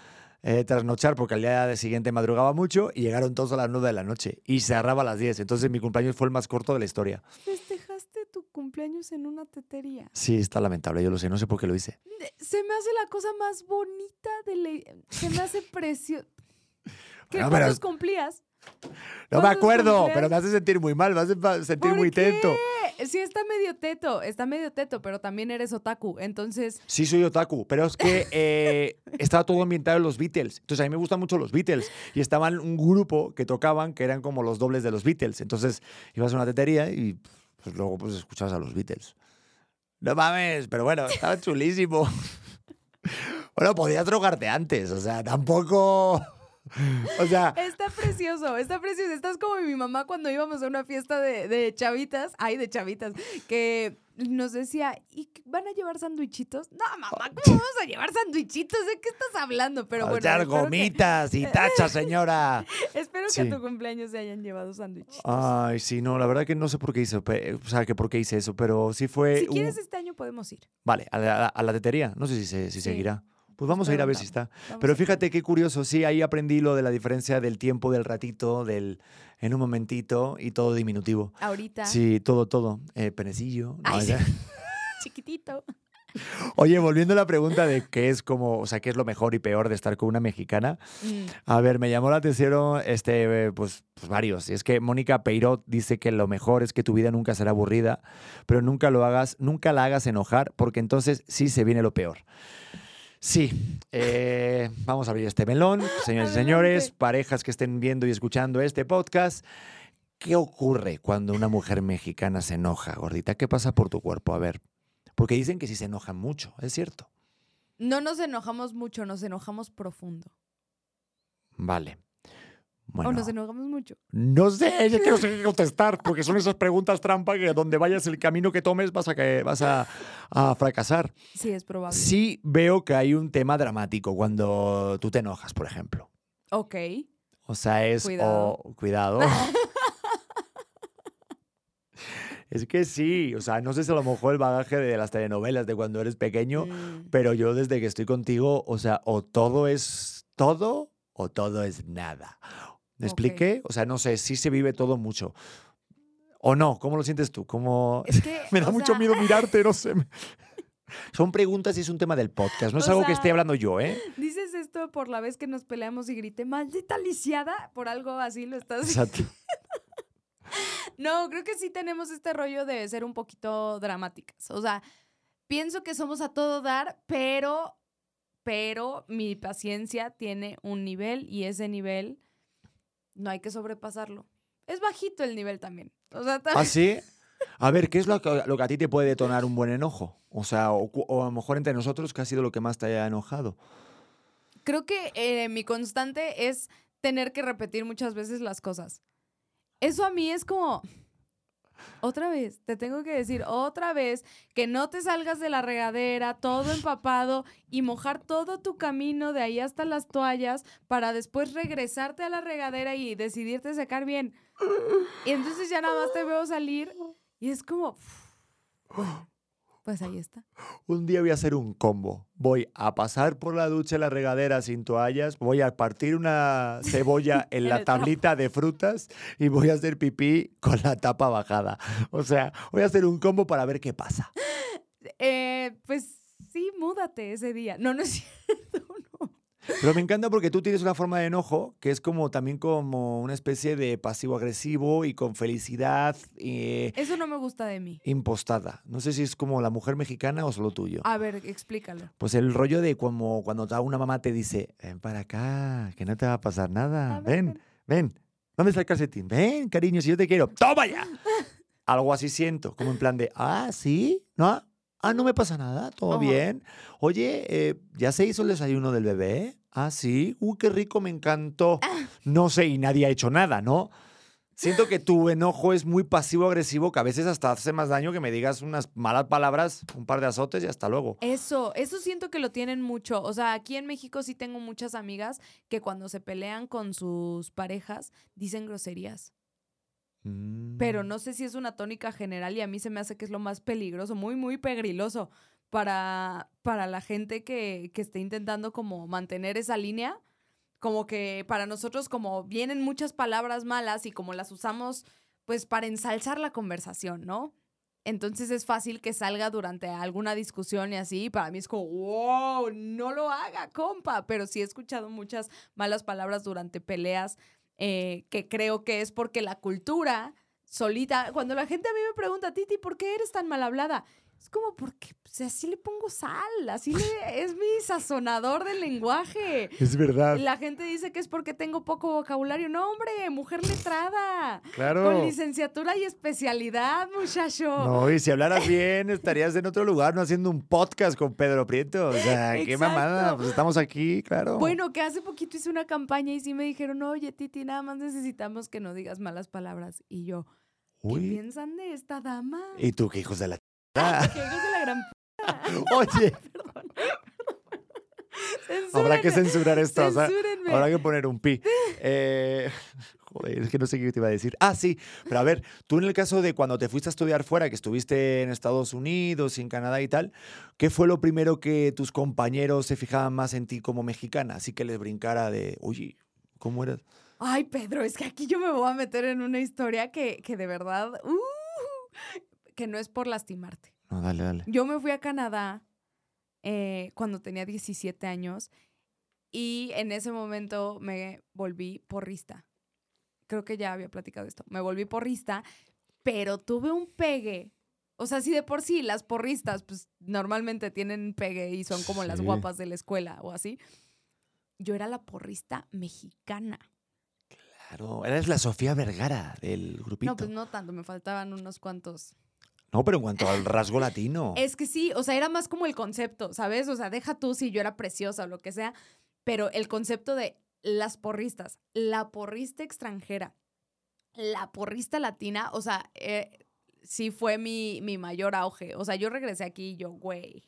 eh, trasnochar porque al día siguiente madrugaba mucho y llegaron todos a las 9 de la noche y cerraba a las 10. Entonces mi cumpleaños fue el más corto de la historia. Festejaste tu cumpleaños en una tetería. Sí, está lamentable, yo lo sé. No sé por qué lo hice. Se me hace la cosa más bonita de la... Se me hace precioso. ¿Qué Bueno, pero- cuántos cumplías? No me ¿Cuántos acuerdo, cumpleaños? pero me hace sentir muy mal, me hace sentir ¿Por muy qué? tento. Sí, está medio teto, está medio teto, pero también eres otaku. Entonces, Sí, soy otaku, pero es que eh, estaba todo ambientado en los Beatles. Entonces, a mí me gustan mucho los Beatles. Y estaban un grupo que tocaban que eran como los dobles de los Beatles. Entonces, ibas a una tetería y pues, luego pues, escuchabas a los Beatles. No mames, pero bueno, estaba chulísimo. bueno, podías drogarte antes, o sea, tampoco. O sea, está precioso, está precioso. Estás como mi mamá cuando íbamos a una fiesta de, de chavitas, ay, de chavitas, que nos decía, ¿y van a llevar sándwichitos? No, mamá, ¿cómo vamos a llevar sándwichitos? ¿De qué estás hablando? Pero bueno, echar que, gomitas y tachas, señora. espero que a tu cumpleaños se hayan llevado sándwichitos. Ay, sí, no, la verdad que no sé por qué hice, o sea, que por qué hice eso, pero sí fue. si un- quieres este año podemos ir. Vale, a la, a la tetería. No sé si, se- si Sí. seguirá. Pues vamos a ir a ver si está. Vamos Pero fíjate qué curioso, sí, ahí aprendí lo de la diferencia del tiempo, del ratito, del en un momentito y todo diminutivo. Ahorita, Sí, todo, todo. Eh, penecillo. no, Ay, ya. chiquitito. Oye, volviendo a la pregunta de qué es como, o sea, qué es lo mejor y peor de estar con una mexicana. Mm, A ver, me llamó la atención, este, pues, pues varios. Y es que Mónica Peirot dice que lo mejor es que tu vida nunca será aburrida, pero nunca lo hagas, nunca la hagas enojar, porque entonces sí se viene lo peor. Sí, eh, vamos a abrir este melón, señores y señores, parejas que estén viendo y escuchando este podcast. ¿Qué ocurre cuando una mujer mexicana se enoja, gordita? ¿Qué pasa por tu cuerpo? A ver, porque dicen que sí se enojan mucho, es cierto. No nos enojamos mucho, nos enojamos profundo. Vale. Bueno, O nos enojamos mucho. no sé, yo quiero qué contestar, porque son esas preguntas trampa que donde vayas el camino que tomes vas a, que, vas a, a fracasar. Sí, es probable. Sí veo que hay un tema dramático cuando tú te enojas, por ejemplo. Ok. O sea, es... Cuidado. cuidado. es que sí, o sea, no sé si a lo mejor el bagaje de las telenovelas de cuando eres pequeño, Mm, pero yo desde que estoy contigo, o sea, o todo es todo o todo es nada. ¿Me expliqué? O sea, no sé, sí se vive todo mucho. ¿O no? ¿Cómo lo sientes tú? ¿Cómo... Es que, Me da mucho sea, miedo mirarte, no sé. Son preguntas y es un tema del podcast, no es O algo que esté hablando yo, ¿eh? Dices esto por la vez que nos peleamos y grité, maldita lisiada, por algo así lo estás Exacto. No, creo que sí tenemos este rollo de ser un poquito dramáticas. O sea, pienso que somos a todo dar, pero, pero mi paciencia tiene un nivel y ese nivel no hay que sobrepasarlo. Es bajito el nivel también. O sea, ¿Ah, sí? A ver, ¿qué es lo que, lo que a ti te puede detonar un buen enojo? O sea, o a lo mejor entre nosotros, ¿qué ha sido lo que más te haya enojado? creo que eh, mi constante es tener que repetir muchas veces las cosas. Eso a mí es como, otra vez, te tengo que decir otra vez que no te salgas de la regadera todo empapado y mojar todo tu camino de ahí hasta las toallas para después regresarte a la regadera y decidirte secar bien. Y entonces ya nada más te veo salir y es como, pues ahí está. Un día voy a hacer un combo. Voy a pasar por la ducha la regadera sin toallas, voy a partir una cebolla en la tablita de frutas y voy a hacer pipí con la tapa bajada. O sea, voy a hacer un combo para ver qué pasa. Eh, pues sí, múdate ese día. No, no es cierto. Pero me encanta porque tú tienes una forma de enojo que es como también como una especie de pasivo-agresivo y con felicidad eh, Eso no me gusta de mí. impostada. No sé si es como la mujer mexicana o solo tuyo. A ver, explícalo. Pues el rollo de como cuando una mamá te dice, ven para acá, que no te va a pasar nada. A ver, ven, ven. ¿Dónde está el calcetín? Ven, cariño, si yo te quiero. ¡Toma ya! Algo así siento, como en plan de, ah, sí, no, ah, no me pasa nada, todo Ajá. bien. Oye, eh, ¿ya se hizo el desayuno del bebé? Ah, sí, uy, qué rico, me encantó. No sé, y nadie ha hecho nada, ¿no? Siento que tu enojo es muy pasivo-agresivo, que a veces hasta hace más daño que me digas unas malas palabras, un par de azotes y hasta luego. Eso, eso siento que lo tienen mucho. O sea, aquí en México sí tengo muchas amigas que cuando se pelean con sus parejas dicen groserías. Pero Mm. no sé si es una tónica general y a mí se me hace que es lo más peligroso, muy, muy pegriloso para, para la gente que, que esté intentando como mantener esa línea. Como que para nosotros como vienen muchas palabras malas y como las usamos pues para ensalzar la conversación, ¿no? Entonces es fácil que salga durante alguna discusión y así. Para mí es como, wow, no lo haga, compa. Pero sí he escuchado muchas malas palabras durante peleas eh, que creo que es porque la cultura solita, cuando la gente a mí me pregunta, Titi, ¿por qué eres tan mal hablada? Es como porque pues, así le pongo sal, así le- es mi sazonador del lenguaje. Es verdad. La gente dice que es porque tengo poco vocabulario. No, hombre, mujer letrada. Claro. Con licenciatura y especialidad, muchacho. No, y si hablaras bien, estarías en otro lugar, no haciendo un podcast con Pedro Prieto. O sea, qué mamada. Pues estamos aquí, claro. Bueno, que hace poquito hice una campaña y sí me dijeron, oye, Titi, nada más necesitamos que no digas malas palabras. Y yo, ¿qué Uy. piensan de esta dama? ¿Y tú qué hijos de la ch- Que hijos de la gran... p- Oye, Perdón. habrá que censurar esto. o sea, habrá que poner un pi. Eh, joder, es que no sé qué te iba a decir. Ah, sí. Pero a ver, tú en el caso de cuando te fuiste a estudiar fuera, que estuviste en Estados Unidos y en Canadá y tal, ¿qué fue lo primero que tus compañeros se fijaban más en ti como mexicana? Así que les brincara de, oye, ¿cómo eras? Ay, Pedro, es que aquí yo me voy a meter en una historia que, que de verdad, uh, que no es por lastimarte. No, dale, dale. Yo me fui a Canadá eh, cuando tenía 17 años y en ese momento me volví porrista. Creo que ya había platicado esto. Me volví porrista, pero tuve un pegue. O sea, si de por sí las porristas, pues normalmente tienen pegue y son como las guapas de la escuela o así. Yo era la porrista mexicana. Claro, eres la Sofía Vergara del grupito. No, pues no tanto, me faltaban unos cuantos. No, pero en cuanto al rasgo latino. Es que sí, o sea, era más como el concepto, ¿sabes? O sea, deja tú si yo era preciosa o lo que sea, pero el concepto de las porristas, la porrista extranjera, la porrista latina, o sea, eh, sí fue mi, mi mayor auge. O sea, yo regresé aquí y yo, güey.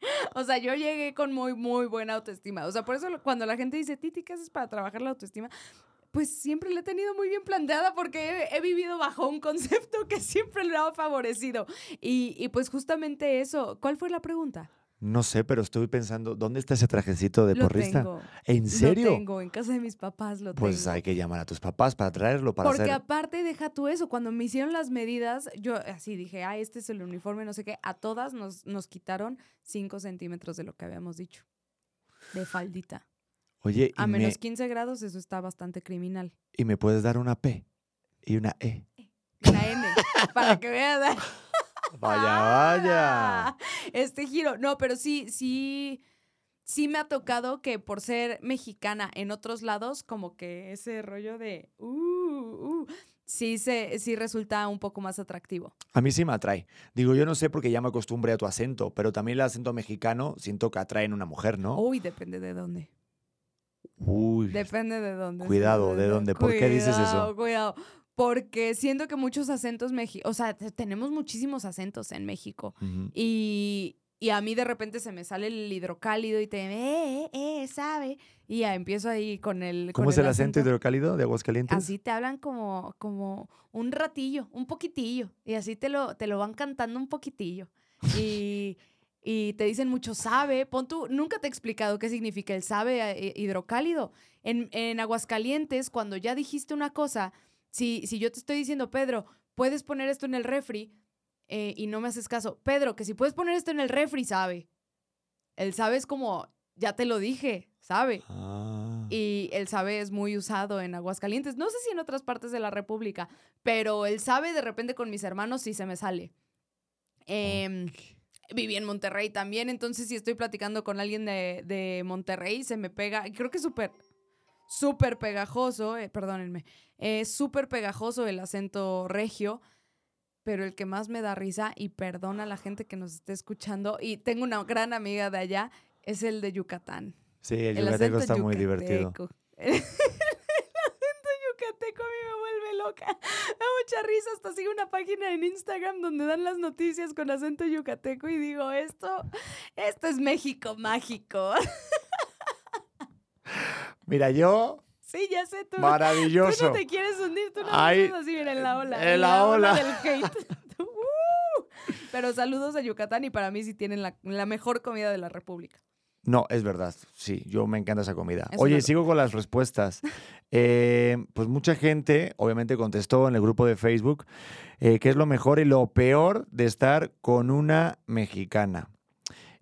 O sea, yo llegué con muy, muy buena autoestima. O sea, por eso cuando la gente dice, Titi, ¿qué haces para trabajar la autoestima? Pues siempre la he tenido muy bien planteada porque he, he vivido bajo un concepto que siempre lo ha favorecido. Y, y pues justamente eso. ¿Cuál fue la pregunta? No sé, pero estoy pensando, ¿dónde está ese trajecito de Lo porrista? tengo. ¿En serio? Lo tengo, en casa de mis papás lo Pues tengo. hay que llamar a tus papás para traerlo, para Porque hacer... aparte, deja tú eso, cuando me hicieron las medidas, yo así dije, ah, este es el uniforme, no sé qué, a todas nos, nos quitaron 5 centímetros de lo que habíamos dicho, de faldita. Oye, A y me, menos 15 grados eso está bastante criminal. y me puedes dar una P y una E. La N, para que veas. Vaya, vaya. Este giro. No, pero sí, sí, sí me ha tocado que por ser mexicana en otros lados, como que ese rollo de, uh, uh, sí, se, sí resulta un poco más atractivo. A mí sí me atrae. Digo, yo no sé porque ya me acostumbré a tu acento, pero también el acento mexicano siento que atrae en una mujer, ¿no? Uy, depende de dónde. Uy, Depende de dónde. Cuidado, ¿de dónde? ¿Por qué dices eso? Cuidado, Cuidado. Porque siento que muchos acentos mexicanos, o sea, te- tenemos muchísimos acentos en México. ujú. Y, y a mí de repente se me sale el hidrocálido y te, eh, eh, eh, sabe. Y ya empiezo ahí con el. ¿Cómo con es el acento hidrocálido de Aguascalientes? Así te hablan como, como un ratillo, un poquitillo. Y así te lo, te lo van cantando un poquitillo. Y, y te dicen mucho sabe. Pon tú, nunca te he explicado qué significa el sabe eh, hidrocálido. En, en Aguascalientes, cuando ya dijiste una cosa, si, si yo te estoy diciendo, Pedro, puedes poner esto en el refri eh, y no me haces caso, Pedro, que si puedes poner esto en el refri, sabe. El sabe es como, ya te lo dije, sabe. Ah. Y el sabe es muy usado en Aguascalientes. No sé si en otras partes de la República, pero el sabe de repente con mis hermanos sí se me sale. Em, Viví en Monterrey también, entonces si estoy platicando con alguien de, de Monterrey, se me pega, creo que es súper, súper pegajoso, eh, perdónenme, es súper pegajoso el acento regio, pero el que más me da risa, y perdona a la gente que nos esté escuchando, y tengo una gran amiga de allá, es el de Yucatán. Sí, el, El yucateco está muy divertido. yucateco. El acento yucateco a mí me vuelve loca. Mucha risa. Hasta sigo una página en Instagram donde dan las noticias con acento yucateco y digo, esto, esto es México mágico. Mira, yo, Sí, ya sé, tú, tú maravilloso. no te quieres hundir, tú no Ay, así, mira, en la ola. en la ola. del hate. Tú, ¡uh! Pero saludos a Yucatán y para mí sí tienen la, la mejor comida de la República. No, es verdad. Sí, yo me encanta esa comida. Es Oye, sigo con las respuestas. Eh, pues mucha gente, obviamente, contestó en el grupo de Facebook eh, qué es lo mejor y lo peor de estar con una mexicana.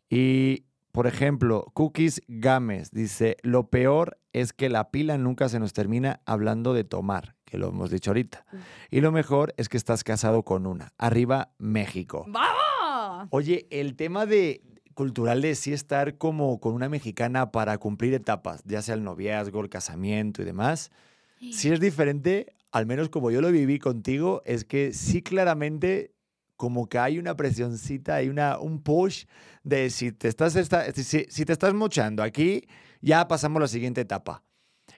Y, por ejemplo, Cookies Gámez dice, lo peor es que la pila nunca se nos termina hablando de tomar, que lo hemos dicho ahorita. Y lo mejor es que estás casado con una. Arriba, México. ¡Vamos! Oye, el tema de cultural de sí estar como con una mexicana para cumplir etapas, ya sea el noviazgo, el casamiento y demás, si es diferente, al menos como yo lo viví contigo, es que sí claramente como que hay una presioncita, hay una, un push de si te estás, esta- si, si te estás mochando aquí, ya pasamos a la siguiente etapa.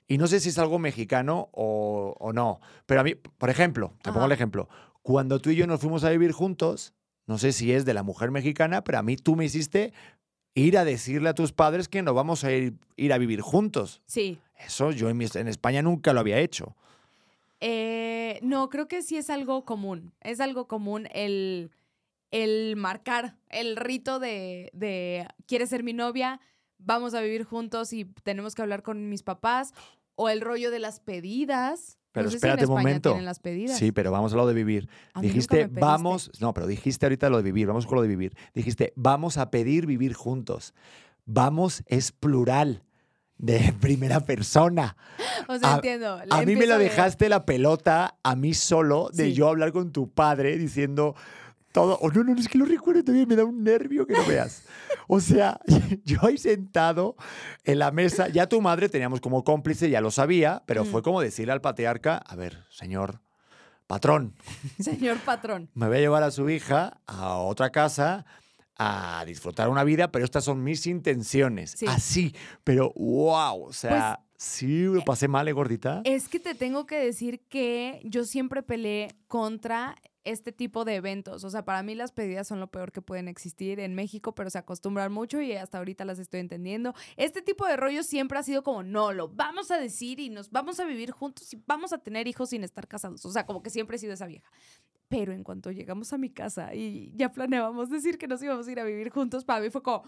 Y no sé si es algo mexicano o, o no, pero a mí, por ejemplo, te pongo el Ajá. ejemplo, cuando tú y yo nos fuimos a vivir juntos, no sé si es de la mujer mexicana, pero a mí tú me hiciste ir a decirle a tus padres que no vamos a ir, ir a vivir juntos. Sí. Eso yo en, mi- en España nunca lo había hecho. Eh, no, creo que sí es algo común. Es algo común el, el marcar el rito de, de ¿quieres ser mi novia? Vamos a vivir juntos y tenemos que hablar con mis papás. O el rollo de las pedidas. Pero no sé espérate si en un momento. tienen las pedidas. Sí, pero vamos a lo de vivir. A dijiste, vamos, no, pero dijiste ahorita lo de vivir, vamos con lo de vivir. Dijiste, vamos a pedir vivir juntos. Vamos es plural, de primera persona. O sea, a- entiendo. A mí me empiezo lo a leer. dejaste la pelota a mí solo de Sí. yo hablar con tu padre diciendo todo. Oh, no, no, es que lo recuerdo todavía, me da un nervio que no veas. O sea, yo ahí sentado en la mesa, ya tu madre teníamos como cómplice, ya lo sabía, pero Mm. fue como decirle al patriarca, a ver, señor patrón, Señor patrón. me voy a llevar a su hija a otra casa a disfrutar una vida, pero estas son mis intenciones. Sí. Así, pero wow, o sea, sí, lo pasé mal, ¿eh, gordita? Es que te tengo que decir que yo siempre peleé contra este tipo de eventos. O sea, para mí las pedidas son lo peor que pueden existir en México, pero se acostumbran mucho y hasta ahorita las estoy entendiendo. Este tipo de rollo siempre ha sido como, no, lo vamos a decir y nos vamos a vivir juntos y vamos a tener hijos sin estar casados. O sea, como que siempre he sido esa vieja. Pero en cuanto llegamos a mi casa y ya planeábamos decir que nos íbamos a ir a vivir juntos, para mí fue como,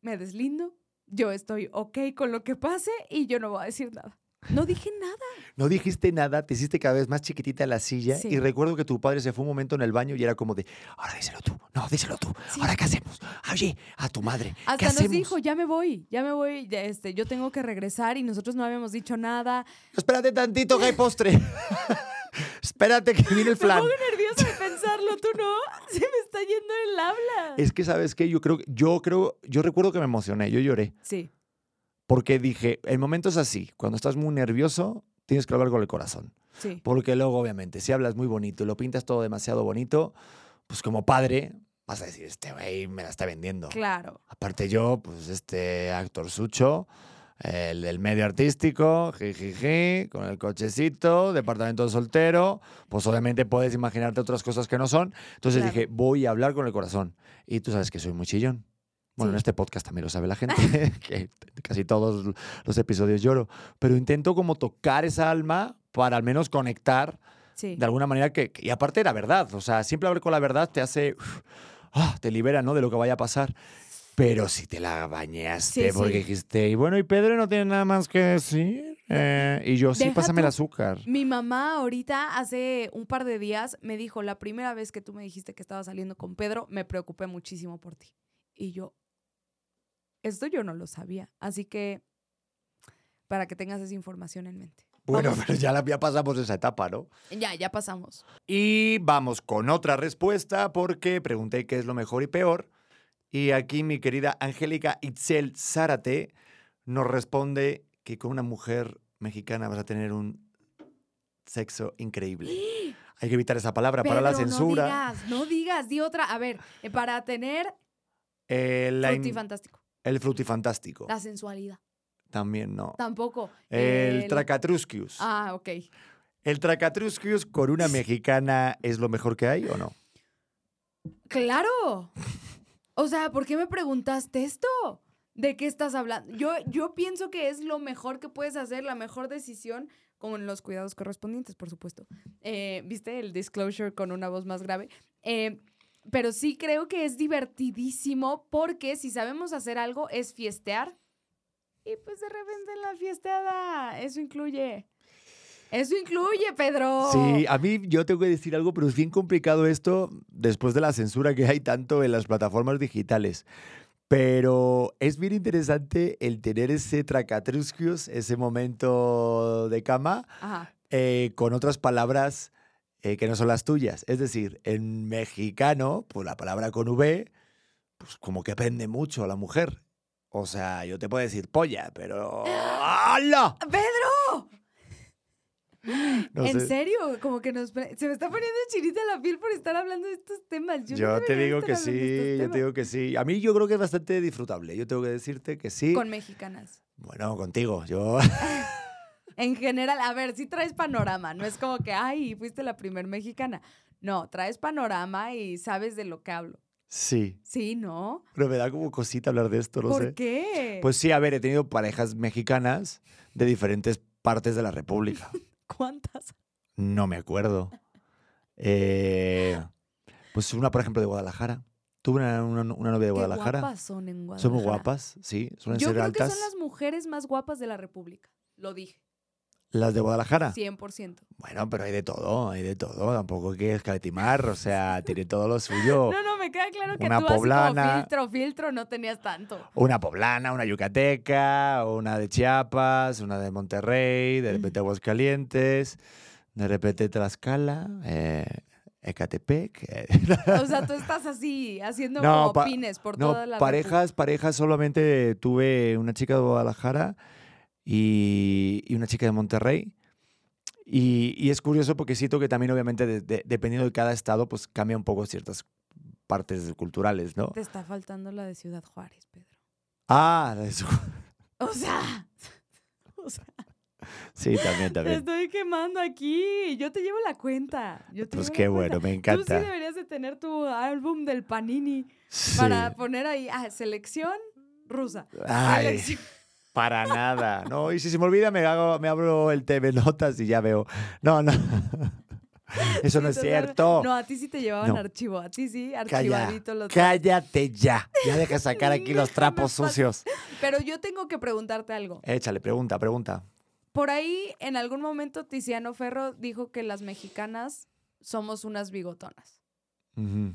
me deslindo, yo estoy ok con lo que pase y yo no voy a decir nada. No dije nada. No dijiste nada, te hiciste cada vez más chiquitita la silla Sí. y recuerdo que tu padre se fue un momento en el baño y era como de, ahora díselo tú, no, díselo tú, Sí. ahora qué hacemos, oye, a tu madre, ¿qué Hasta nos hacemos? dijo, ya me voy, ya me voy, este, yo tengo que regresar y nosotros no habíamos dicho nada. Espérate tantito que hay postre. Espérate que viene el Me flan. pongo nerviosa de pensarlo, tú no. Se me está yendo el habla. Es que sabes qué, yo creo, yo creo, yo recuerdo que me emocioné, yo lloré, Sí, porque dije, el momento es así, cuando estás muy nervioso, tienes que hablar con el corazón, sí. porque luego obviamente si hablas muy bonito y lo pintas todo demasiado bonito, pues como padre vas a decir, este güey me la está vendiendo. Claro. Aparte yo, pues este actor sucho, el del medio artístico, jijiji, con el cochecito, departamento de soltero, pues obviamente puedes imaginarte otras cosas que no son. Entonces Claro. dije, voy a hablar con el corazón. Y tú sabes que soy muy chillón. Bueno, Sí. en este podcast también lo sabe la gente, que casi todos los episodios lloro, pero intento como tocar esa alma para al menos conectar Sí. de alguna manera que, y aparte era verdad, o sea, siempre hablar con la verdad te hace, ah, te libera, ¿no? De lo que vaya a pasar. Pero si te la bañaste Sí, porque dijiste, y bueno, y Pedro no tiene nada más que decir. eh, y yo, sí, Deja pásame el tú- azúcar. Mi mamá ahorita, hace un par de días, me dijo, la primera vez que tú me dijiste que estaba saliendo con Pedro, me preocupé muchísimo por ti. Y yo, esto yo no lo sabía. Así que, para que tengas esa información en mente. Bueno, Vamos. pero ya, la, ya pasamos esa etapa, ¿no? Ya, ya pasamos. Y vamos con otra respuesta porque pregunté qué es lo mejor y peor. Y aquí mi querida Angélica Itzel Zárate nos responde que con una mujer mexicana vas a tener un sexo increíble. Hay que evitar esa palabra para la censura. No digas, no digas, di otra. A ver, eh, para tener Eh, la in- frutifantástico. El frutifantástico. La sensualidad. También no. Tampoco. El, El- tracatrusquius. Ah, ok. ¿El tracatrusquius con una mexicana es lo mejor que hay o no? Claro. O sea, ¿por qué me preguntaste esto? ¿De qué estás hablando? Yo, yo pienso que es lo mejor que puedes hacer, la mejor decisión, con los cuidados correspondientes, por supuesto. Eh, ¿Viste el disclosure con una voz más grave? Eh, pero sí creo que es divertidísimo porque si sabemos hacer algo es fiestear. Y pues de repente en la fiesteada, eso incluye. Eso incluye, Pedro. Sí, a mí yo tengo que decir algo, pero es bien complicado esto después de la censura que hay tanto en las plataformas digitales. Pero es bien interesante el tener ese tracatrusquius, ese momento de cama, eh, con otras palabras eh, que no son las tuyas. Es decir, en mexicano, pues la palabra con V, pues como que prende mucho a la mujer. O sea, yo te puedo decir polla, pero... ¡Hala! ¡Pedro! No ¿En sé. serio? Como que nos... Se me está poniendo chinita la piel por estar hablando de estos temas. Yo, no Yo te debería digo que sí, yo te digo que sí. A mí yo creo que es bastante disfrutable. Yo tengo que decirte que sí. Con mexicanas. Bueno, contigo. Yo En general, a ver, sí traes panorama. No es como que, ay, fuiste la primer mexicana. No, traes panorama y sabes de lo que hablo. sí. Sí, ¿no? Pero me da como cosita hablar de esto, no ¿Por sé. qué? Pues sí, a ver, he tenido parejas mexicanas de diferentes partes de la República. ¿Cuántas? No me acuerdo. Eh, pues una, por ejemplo, de Guadalajara. Tuve una, una- una novia de Qué Guadalajara. guapas son en Guadalajara. Son muy guapas, sí. Suelen Yo creo altas. que son las mujeres más guapas de la República. Lo dije. Las de Guadalajara. 100%. Bueno, pero hay de todo, hay de todo. Tampoco hay que escatimar. O sea, tiene todo lo suyo. No, no, me queda claro que Una tú así poblana. como filtro, filtro no tenías tanto. Una poblana, una yucateca, una de Chiapas, una de Monterrey, de repente Aguascalientes, de repente Tlaxcala, eh, Ecatepec. eh. O sea, tú estás así, haciendo No, como pines por No, toda la parejas, parejas, solamente tuve una chica de Guadalajara y, y una chica de Monterrey. Y, y es curioso porque siento que también, obviamente, de- de- dependiendo de cada estado, pues cambia un poco ciertas partes culturales, ¿no? Te está faltando la de Ciudad Juárez, Pedro. Ah, eso. O sea, o sea, Sí, también, te también. estoy quemando aquí. Yo te llevo la cuenta. Yo te Pues qué la bueno, cuenta. me Tú sí encanta. deberías de tener tu álbum del Panini Sí. para poner ahí, ah, selección rusa. Ay, Selección- para nada. No, y si se me olvida, me, hago, me abro el TV Notas y ya veo. No, no. Eso no es cierto. No, a ti sí te llevaban No. archivo. A ti sí, Calla, archivadito lo cállate ya. Ya deja de sacar aquí los trapos sucios. Pero yo tengo que preguntarte algo. Échale, pregunta, pregunta. Por ahí, en algún momento, Tiziano Ferro dijo que las mexicanas somos unas bigotonas. Ujú.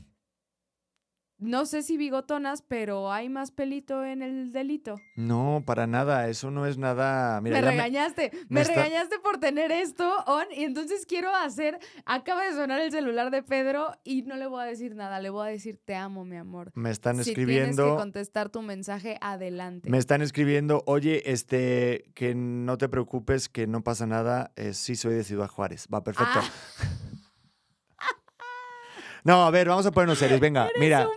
No sé si bigotonas, pero hay más pelito en el delito. No, para nada. Eso no es nada. Mira, me regañaste, me, me está- regañaste por tener esto on y entonces quiero hacer, acaba de sonar el celular de Pedro y no le voy a decir nada, le voy a decir te amo, mi amor. me están si tienes que escribiendo. contestar tu mensaje, adelante. Me están escribiendo, oye, este, que no te preocupes, que no pasa nada. eh, sí, soy de Ciudad Juárez. Va, perfecto. Ah. No, a ver, vamos a ponernos serios. Venga, Eres mira. un.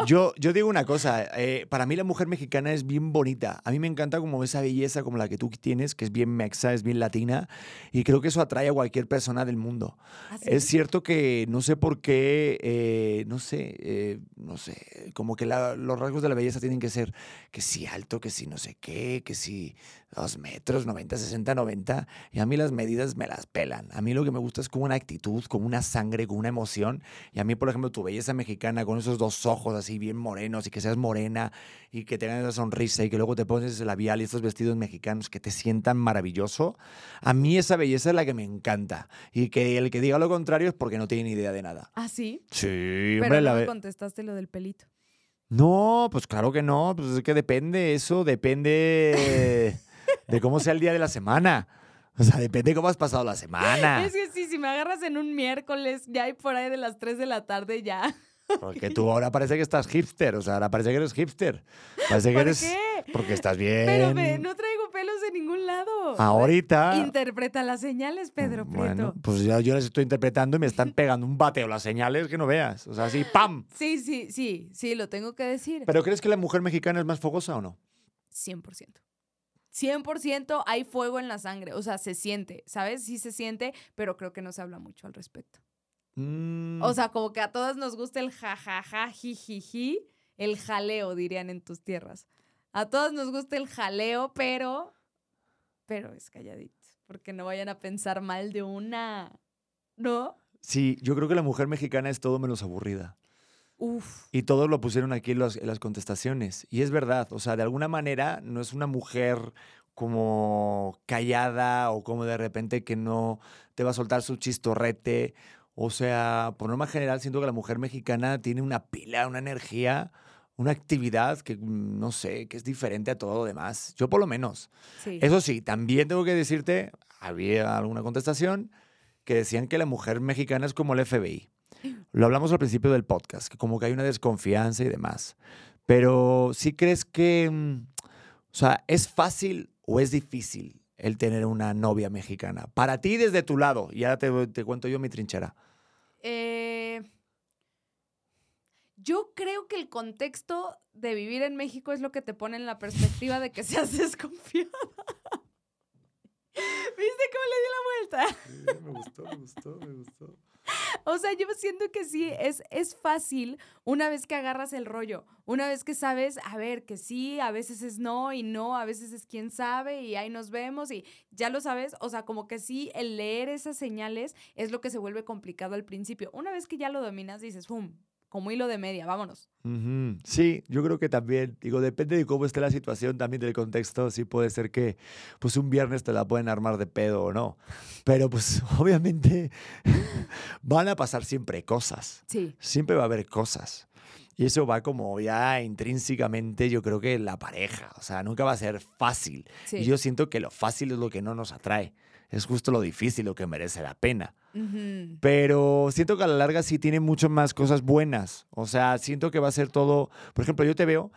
Yo, yo digo una cosa, eh, para mí la mujer mexicana es bien bonita. A mí me encanta como esa belleza como la que tú tienes, que es bien mexa, es bien latina, y creo que eso atrae a cualquier persona del mundo. ¿Así? Es cierto que no sé por qué, eh, no sé, eh, no sé, como que la- los rasgos de la belleza tienen que ser que si alto, que si no sé qué, que si dos metros, 90, 60, 90. Y a mí las medidas me las pelan. A mí lo que me gusta es como una actitud, como una sangre, como una emoción. Y a mí, por ejemplo, tu belleza mexicana con esos dos ojos así bien morenos y que seas morena y que tengas esa sonrisa y que luego te pones ese labial y estos vestidos mexicanos que te sientan maravilloso. A mí esa belleza es la que me encanta. Y que el que diga lo contrario es porque no tiene ni idea de nada. ¿Ah, sí? Sí, Pero hombre, no la me contestaste lo del pelito. No, pues claro que no. Pues es que depende, eso depende de cómo sea el día de la semana. O sea, depende de cómo has pasado la semana. Es que sí, si me agarras en un miércoles, ya hay por ahí de las 3 de la tarde, ya. Porque tú ahora parece que estás hipster. O sea, ahora parece que eres hipster. Parece que ¿Por eres. qué? Porque estás bien. Pero ve, no traigo pelos de ningún lado. Ahorita. Interpreta las señales, Pedro Bueno, Prieto. pues ya yo les estoy interpretando y me están pegando un bateo las señales que no veas. O sea, así, ¡pam! Sí, sí, sí, sí, lo tengo que decir. ¿Pero crees que la mujer mexicana es más fogosa o no? 100%. 100% hay fuego en la sangre, o sea, se siente, ¿sabes? Sí se siente, pero creo que no se habla mucho al respecto. Mm, O sea, como que a todas nos gusta el jajaja, jijiji, el jaleo, dirían en tus tierras. A todas nos gusta el jaleo, pero, pero es calladito, porque no vayan a pensar mal de una, ¿no? sí, yo creo que la mujer mexicana es todo menos aburrida. Uf, Y todos lo pusieron aquí en, en las contestaciones. Y es verdad, o sea, de alguna manera no es una mujer como callada o como de repente que no te va a soltar su chistorrete. O sea, por norma general siento que la mujer mexicana tiene una pila, una energía, una actividad que mm, no sé, que es diferente a todo lo demás. Yo por lo menos. sí. Eso sí, también tengo que decirte, había alguna contestación que decían que la mujer mexicana es como el FBI. Lo hablamos al principio del podcast, que como que hay una desconfianza y demás. Pero ¿sí crees que, mm, o sea, es fácil o es difícil el tener una novia mexicana? Para ti desde tu lado, y ahora te, te cuento yo mi trinchera. Eh, yo creo que el contexto de vivir en México es lo que te pone en la perspectiva de que seas desconfiada. ¿Viste cómo le di la vuelta? me gustó, me gustó, me gustó. O sea, yo siento que sí, es, es fácil una vez que agarras el rollo, una vez que sabes, a ver, que sí, a veces es no y no, a veces es quién sabe y ahí nos vemos y ya lo sabes, o sea, como que sí, el leer esas señales es lo que se vuelve complicado al principio. Una vez que ya lo dominas, dices, ¡pum! Como hilo de media, vámonos. Ujú. Sí, yo creo que también, digo, depende de cómo esté la situación, también del contexto, sí puede ser que pues un viernes te la pueden armar de pedo o no, pero pues obviamente van a pasar siempre cosas, Sí. siempre va a haber cosas. Y eso va como ya intrínsecamente, yo creo que la pareja, o sea, nunca va a ser fácil. Sí. Y yo siento que lo fácil es lo que no nos atrae, es justo lo difícil lo que merece la pena. Pero siento que a la larga sí tiene muchas más cosas buenas. O sea, siento que va a ser todo. Por ejemplo, yo te veo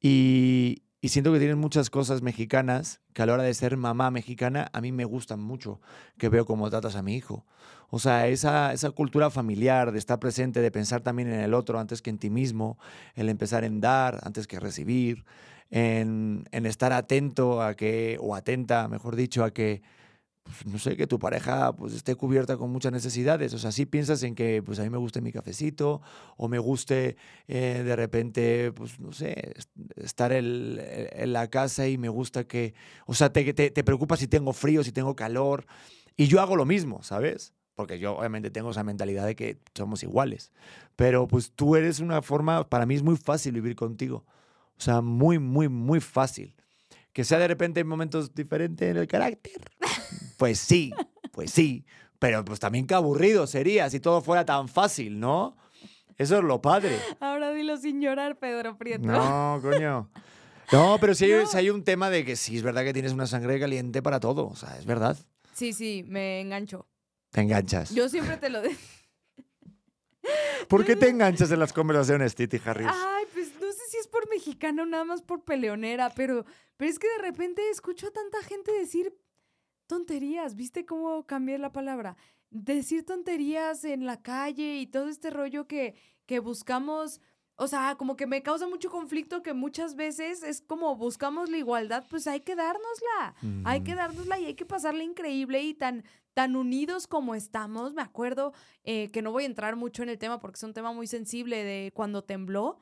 y, y siento que tienes muchas cosas mexicanas que a la hora de ser mamá mexicana a mí me gustan mucho, que veo cómo tratas a mi hijo. O sea, esa, esa cultura familiar de estar presente, de pensar también en el otro antes que en ti mismo, el empezar en dar antes que recibir, en, en estar atento a que, o atenta, mejor dicho, a que pues, no sé, que tu pareja pues, esté cubierta con muchas necesidades. O sea, si piensas en que pues, a mí me guste mi cafecito o me guste eh, de repente, pues no sé, estar en la casa y me gusta que, o sea, te, te, te preocupas si tengo frío, si tengo calor. Y yo hago lo mismo, ¿sabes? Porque yo obviamente tengo esa mentalidad de que somos iguales. Pero pues tú eres una forma, para mí es muy fácil vivir contigo. O sea, muy, muy, muy fácil. Que sea de repente en momentos diferentes en el carácter. Pues sí, pues sí. Pero pues también qué aburrido sería si todo fuera tan fácil, ¿no? Eso es lo padre. Ahora dilo sin llorar, Pedro Prieto. No, coño. No, pero si hay, hay, un tema de que sí, es verdad que tienes una sangre caliente para todo. O sea, es verdad. Sí, sí, me engancho. Te enganchas. Yo siempre te lo digo. ¿Por qué te enganchas en las conversaciones, Titi Harris? Ay, pues no sé si es por mexicana o nada más por peleonera, pero, pero es que de repente escucho a tanta gente decir tonterías, ¿viste cómo cambié la palabra? Decir tonterías en la calle y todo este rollo que, que buscamos, o sea, como que me causa mucho conflicto que muchas veces es como buscamos la igualdad, pues hay que dárnosla, hay que dárnosla y hay que pasarla increíble y tan, tan unidos como estamos. Me acuerdo eh, que no voy a entrar mucho en el tema porque es un tema muy sensible de cuando tembló.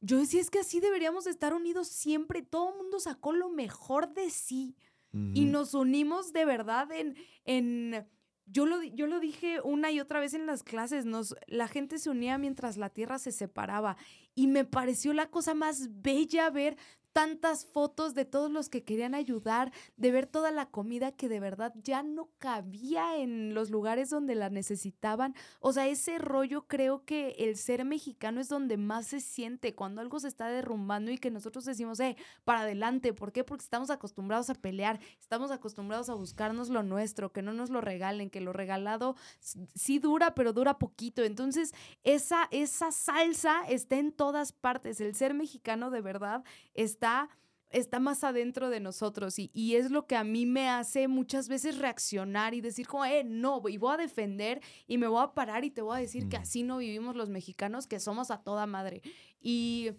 Yo decía, es que así deberíamos estar unidos siempre. Todo el mundo sacó lo mejor de sí y nos unimos de verdad en, en yo lo, yo lo dije una y otra vez en las clases, nos, la gente se unía mientras la tierra se separaba y me pareció la cosa más bella ver tantas fotos de todos los que querían ayudar, de ver toda la comida que de verdad ya no cabía en los lugares donde la necesitaban. O sea, ese rollo creo que el ser mexicano es donde más se siente cuando algo se está derrumbando y que nosotros decimos, eh, para adelante. ¿Por qué? Porque estamos acostumbrados a pelear, estamos acostumbrados a buscarnos lo nuestro, que no nos lo regalen, que lo regalado sí dura, pero dura poquito. Entonces, esa, esa salsa está en todas partes. El ser mexicano de verdad está está más adentro de nosotros y, y, es lo que a mí me hace muchas veces reaccionar y decir como, eh, no, y voy a defender y me voy a parar y te voy a decir que así no vivimos los mexicanos, que somos a toda madre. Y,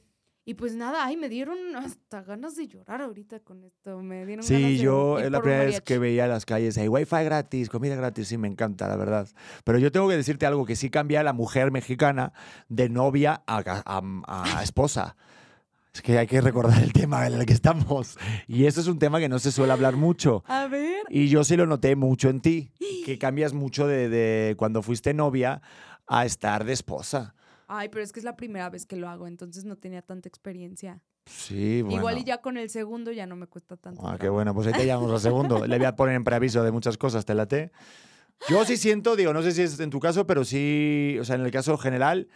y pues nada, ay, me dieron hasta ganas de llorar ahorita con esto, me dieron sí, ganas de yo es la primera vez que veía las calles, hay wifi gratis, comida gratis, sí, me encanta, la verdad. Pero yo tengo que decirte algo, que sí cambia la mujer mexicana de novia a, a, a esposa. Es que hay que recordar el tema en el que estamos. Y eso es un tema que no se suele hablar mucho. A ver. Y yo sí lo noté mucho en ti, que cambias mucho de, cuando fuiste novia a estar de esposa. Ay, pero es que es la primera vez que lo hago, entonces no tenía tanta experiencia. Sí, bueno. Igual y ya con el segundo ya no me cuesta tanto. Ah, qué bueno, pues ahí te llamamos al segundo. Le voy a poner en preaviso de muchas cosas, te late. Yo sí siento, digo, no sé si es en tu caso, pero sí, o sea, en el caso general,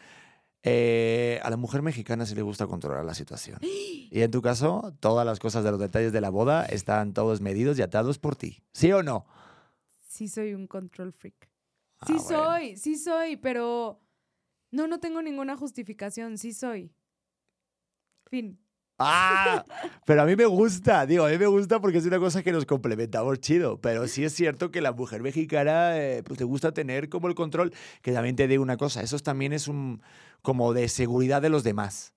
eh, a la mujer mexicana sí le gusta controlar la situación. Y en tu caso, todas las cosas de los detalles de la boda están todos medidos y atados por ti. ¿Sí o no? Sí, soy un control freak. Ah, sí soy, sí soy, pero no, no tengo ninguna justificación. Sí soy. Fin. ¡Ah! Pero a mí me gusta, digo, a mí me gusta porque es una cosa que nos complementamos chido. Pero sí es cierto que la mujer mexicana, eh, pues le gusta tener como el control, que también te dé una cosa, eso también es un, como de seguridad de los demás.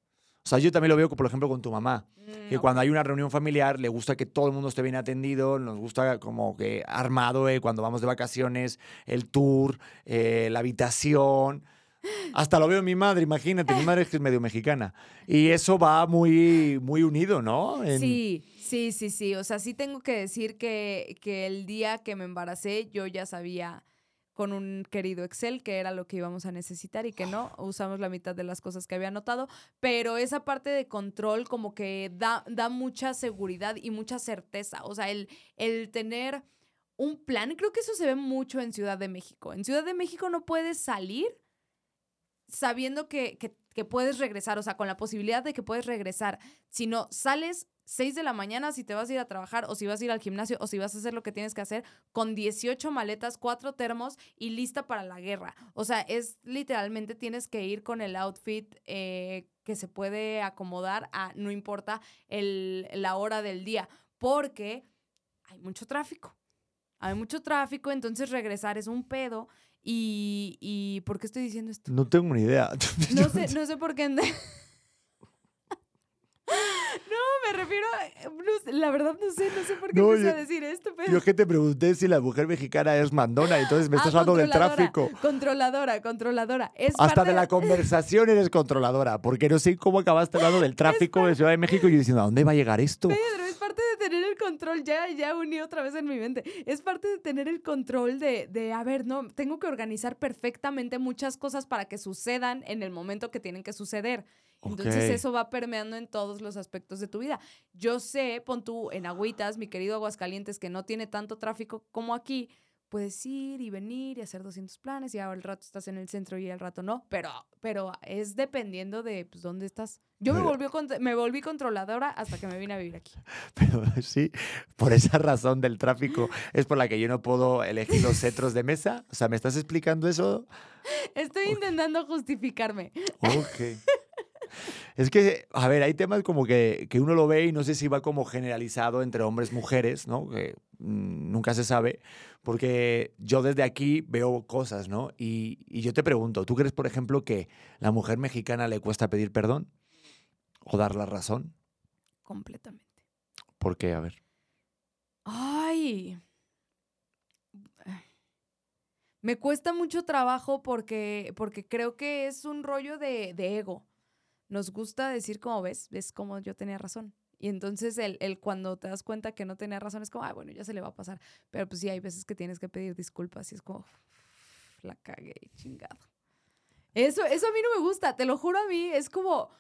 O sea, yo también lo veo, por ejemplo, con tu mamá, mm, que cuando hay una reunión familiar le gusta que todo el mundo esté bien atendido, nos gusta como que armado, eh, cuando vamos de vacaciones, el tour, eh, la habitación. Hasta lo veo en mi madre, imagínate, mi madre es medio mexicana. Y eso va muy, muy unido, ¿no? Sí, sí, sí, sí. O sea, sí tengo que decir que, que el día que me embaracé yo ya sabía con un querido Excel que era lo que íbamos a necesitar y que no, usamos la mitad de las cosas que había anotado, pero esa parte de control como que da, da mucha seguridad y mucha certeza, o sea, el, el tener un plan, creo que eso se ve mucho en Ciudad de México. En Ciudad de México no puedes salir sabiendo que, que, puedes regresar, o sea, con la posibilidad de que puedes regresar, sino sales 6 de la mañana si te vas a ir a trabajar o si vas a ir al gimnasio o si vas a hacer lo que tienes que hacer con 18 maletas, 4 termos y lista para la guerra. O sea, es literalmente tienes que ir con el outfit eh, que se puede acomodar a no importa el, la hora del día, porque hay mucho tráfico. Hay mucho tráfico, entonces regresar es un pedo. Y, y ¿por qué estoy diciendo esto? No tengo ni idea. No sé, no sé por qué. No, me refiero a, la verdad no sé, no sé por qué no, empecé a decir esto, pero... Yo que te pregunté si la mujer mexicana es mandona, entonces me ah, estás hablando del tráfico. Controladora, controladora. Es Hasta de la conversación eres controladora, porque no sé cómo acabaste hablando del tráfico de Ciudad de México y yo diciendo, ¿a dónde va a llegar esto? Pedro, es tener el control, ya, ya uní otra vez en mi mente, es parte de tener el control de, de, a ver, no, tengo que organizar perfectamente muchas cosas para que sucedan en el momento que tienen que suceder. Entonces eso va permeando en todos los aspectos de tu vida. Yo sé, pon tú en Agüitas, mi querido Aguascalientes, que no tiene tanto tráfico como aquí, puedes ir y venir y hacer 200 planes y ahora el rato estás en el centro y el rato no, pero, pero es dependiendo de pues, dónde estás. Yo me, volví, me volví controladora hasta que me vine a vivir aquí. Pero sí, por esa razón del tráfico es por la que yo no puedo elegir los centros de mesa. O sea, ¿me estás explicando eso? Estoy intentando justificarme. Ok. Es que, a ver, hay temas como que, que, uno lo ve y no sé si va como generalizado entre hombres y mujeres, ¿no? Que mm, nunca se sabe, porque yo desde aquí veo cosas, ¿no? Y, y, yo te pregunto, ¿tú crees, por ejemplo, que la mujer mexicana le cuesta pedir perdón o dar la razón? Completamente. ¿Por qué? A ver. Ay. Me cuesta mucho trabajo porque, porque creo que es un rollo de, de ego nos gusta decir como ves, ves como yo tenía razón. Y entonces el, el, cuando te das cuenta que no tenía razón es como, ah, bueno, ya se le va a pasar. Pero pues sí, hay veces que tienes que pedir disculpas y es como, la cagué, chingado. Eso, eso a mí no me gusta, te lo juro a mí, es como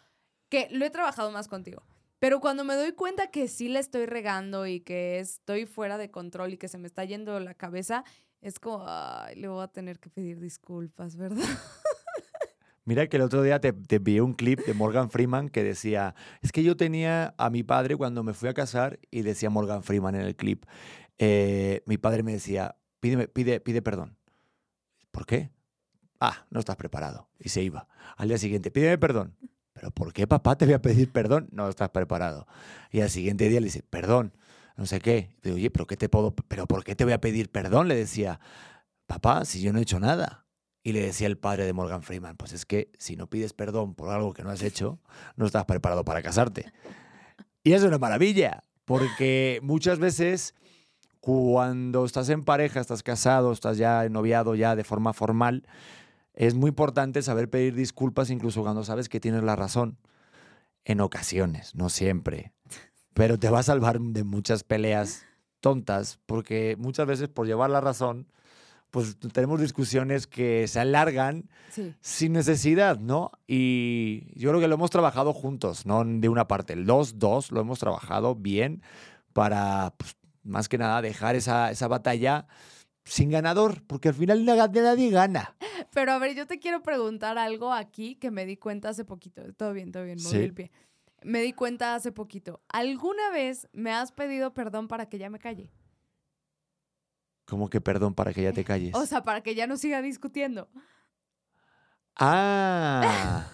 que lo he trabajado más contigo. Pero cuando me doy cuenta que sí le estoy regando y que estoy fuera de control y que se me está yendo la cabeza, es como, ay, le voy a tener que pedir disculpas, ¿verdad? Mira que el otro día te, te envié un clip de Morgan Freeman que decía, es que yo tenía a mi padre cuando me fui a casar y decía Morgan Freeman en el clip, eh, mi padre me decía, pide, pide, pide perdón. ¿Por qué? Ah, no estás preparado. Y se iba. Al día siguiente, pídeme perdón. ¿Pero por qué papá te voy a pedir perdón? No estás preparado. Y al siguiente día le dice, perdón, no sé qué. Digo, oye, ¿pero qué te puedo, pero por qué te voy a pedir perdón? Le decía, papá, si yo no he hecho nada. Y le decía el padre de Morgan Freeman, pues es que si no pides perdón por algo que no has hecho, no estás preparado para casarte. Y es una maravilla, porque muchas veces cuando estás en pareja, estás casado, estás ya noviado ya de forma formal, es muy importante saber pedir disculpas incluso cuando sabes que tienes la razón. En ocasiones, no siempre. Pero te va a salvar de muchas peleas tontas, porque muchas veces por llevar la razón pues tenemos discusiones que se alargan sin necesidad, ¿no? Y yo creo que lo hemos trabajado juntos, no de una parte. Los dos lo hemos trabajado bien para, pues, más que nada, dejar esa, esa batalla sin ganador, porque al final nadie gana. Pero a ver, yo te quiero preguntar algo aquí que me di cuenta hace poquito. Todo bien, todo bien, moví el pie. Me di cuenta hace poquito. ¿Alguna vez me has pedido perdón para que ya me calle? ¿Cómo que perdón para que ya te calles? O sea, para que ya no siga discutiendo. Ah.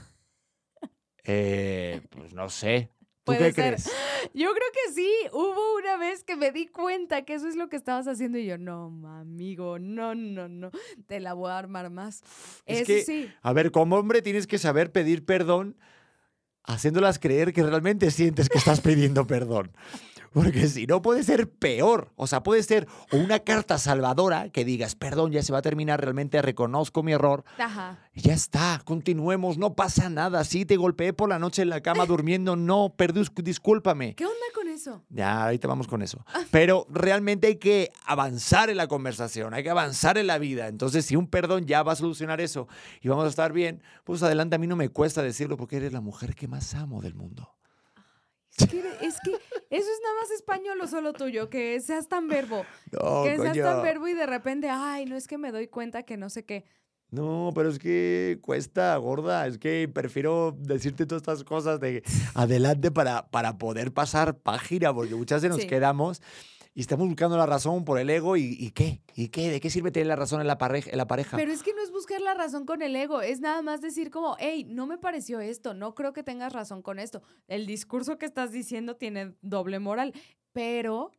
eh, pues no sé. ¿Tú qué crees? Yo creo que sí. Hubo una vez que me di cuenta que eso es lo que estabas haciendo y yo, no, amigo, no, no, no. Te la voy a armar más. Es que, sí. A ver, como hombre tienes que saber pedir perdón haciéndolas creer que realmente sientes que estás pidiendo perdón. Porque si no puede ser peor. O sea, puede ser una carta salvadora que digas, perdón, ya se va a terminar, realmente reconozco mi error. Ajá. Ya está, continuemos, no pasa nada. Sí, te golpeé por la noche en la cama durmiendo, no, perdí, discúlpame. ¿Qué onda con eso? Ya, ahorita vamos con eso. Ah. Pero realmente hay que avanzar en la conversación, hay que avanzar en la vida. Entonces, si un perdón ya va a solucionar eso y vamos a estar bien, pues adelante, a mí no me cuesta decirlo porque eres la mujer que más amo del mundo. Es que, es que eso es nada más español o solo tuyo, que seas tan verbo. que seas tan verbo y de repente, ay, no es que me doy cuenta que no sé qué. No, pero es que cuesta, gorda. Es que prefiero decirte todas estas cosas de adelante para, para poder pasar página, porque muchas veces nos Sí. quedamos y estamos buscando la razón por el ego. ¿Y, qué? ¿Y qué? ¿De qué sirve tener la razón en la, pareja, en la pareja? Pero es que no es buscar la razón con el ego, es nada más decir como, hey, no me pareció esto, no creo que tengas razón con esto. El discurso que estás diciendo tiene doble moral, pero,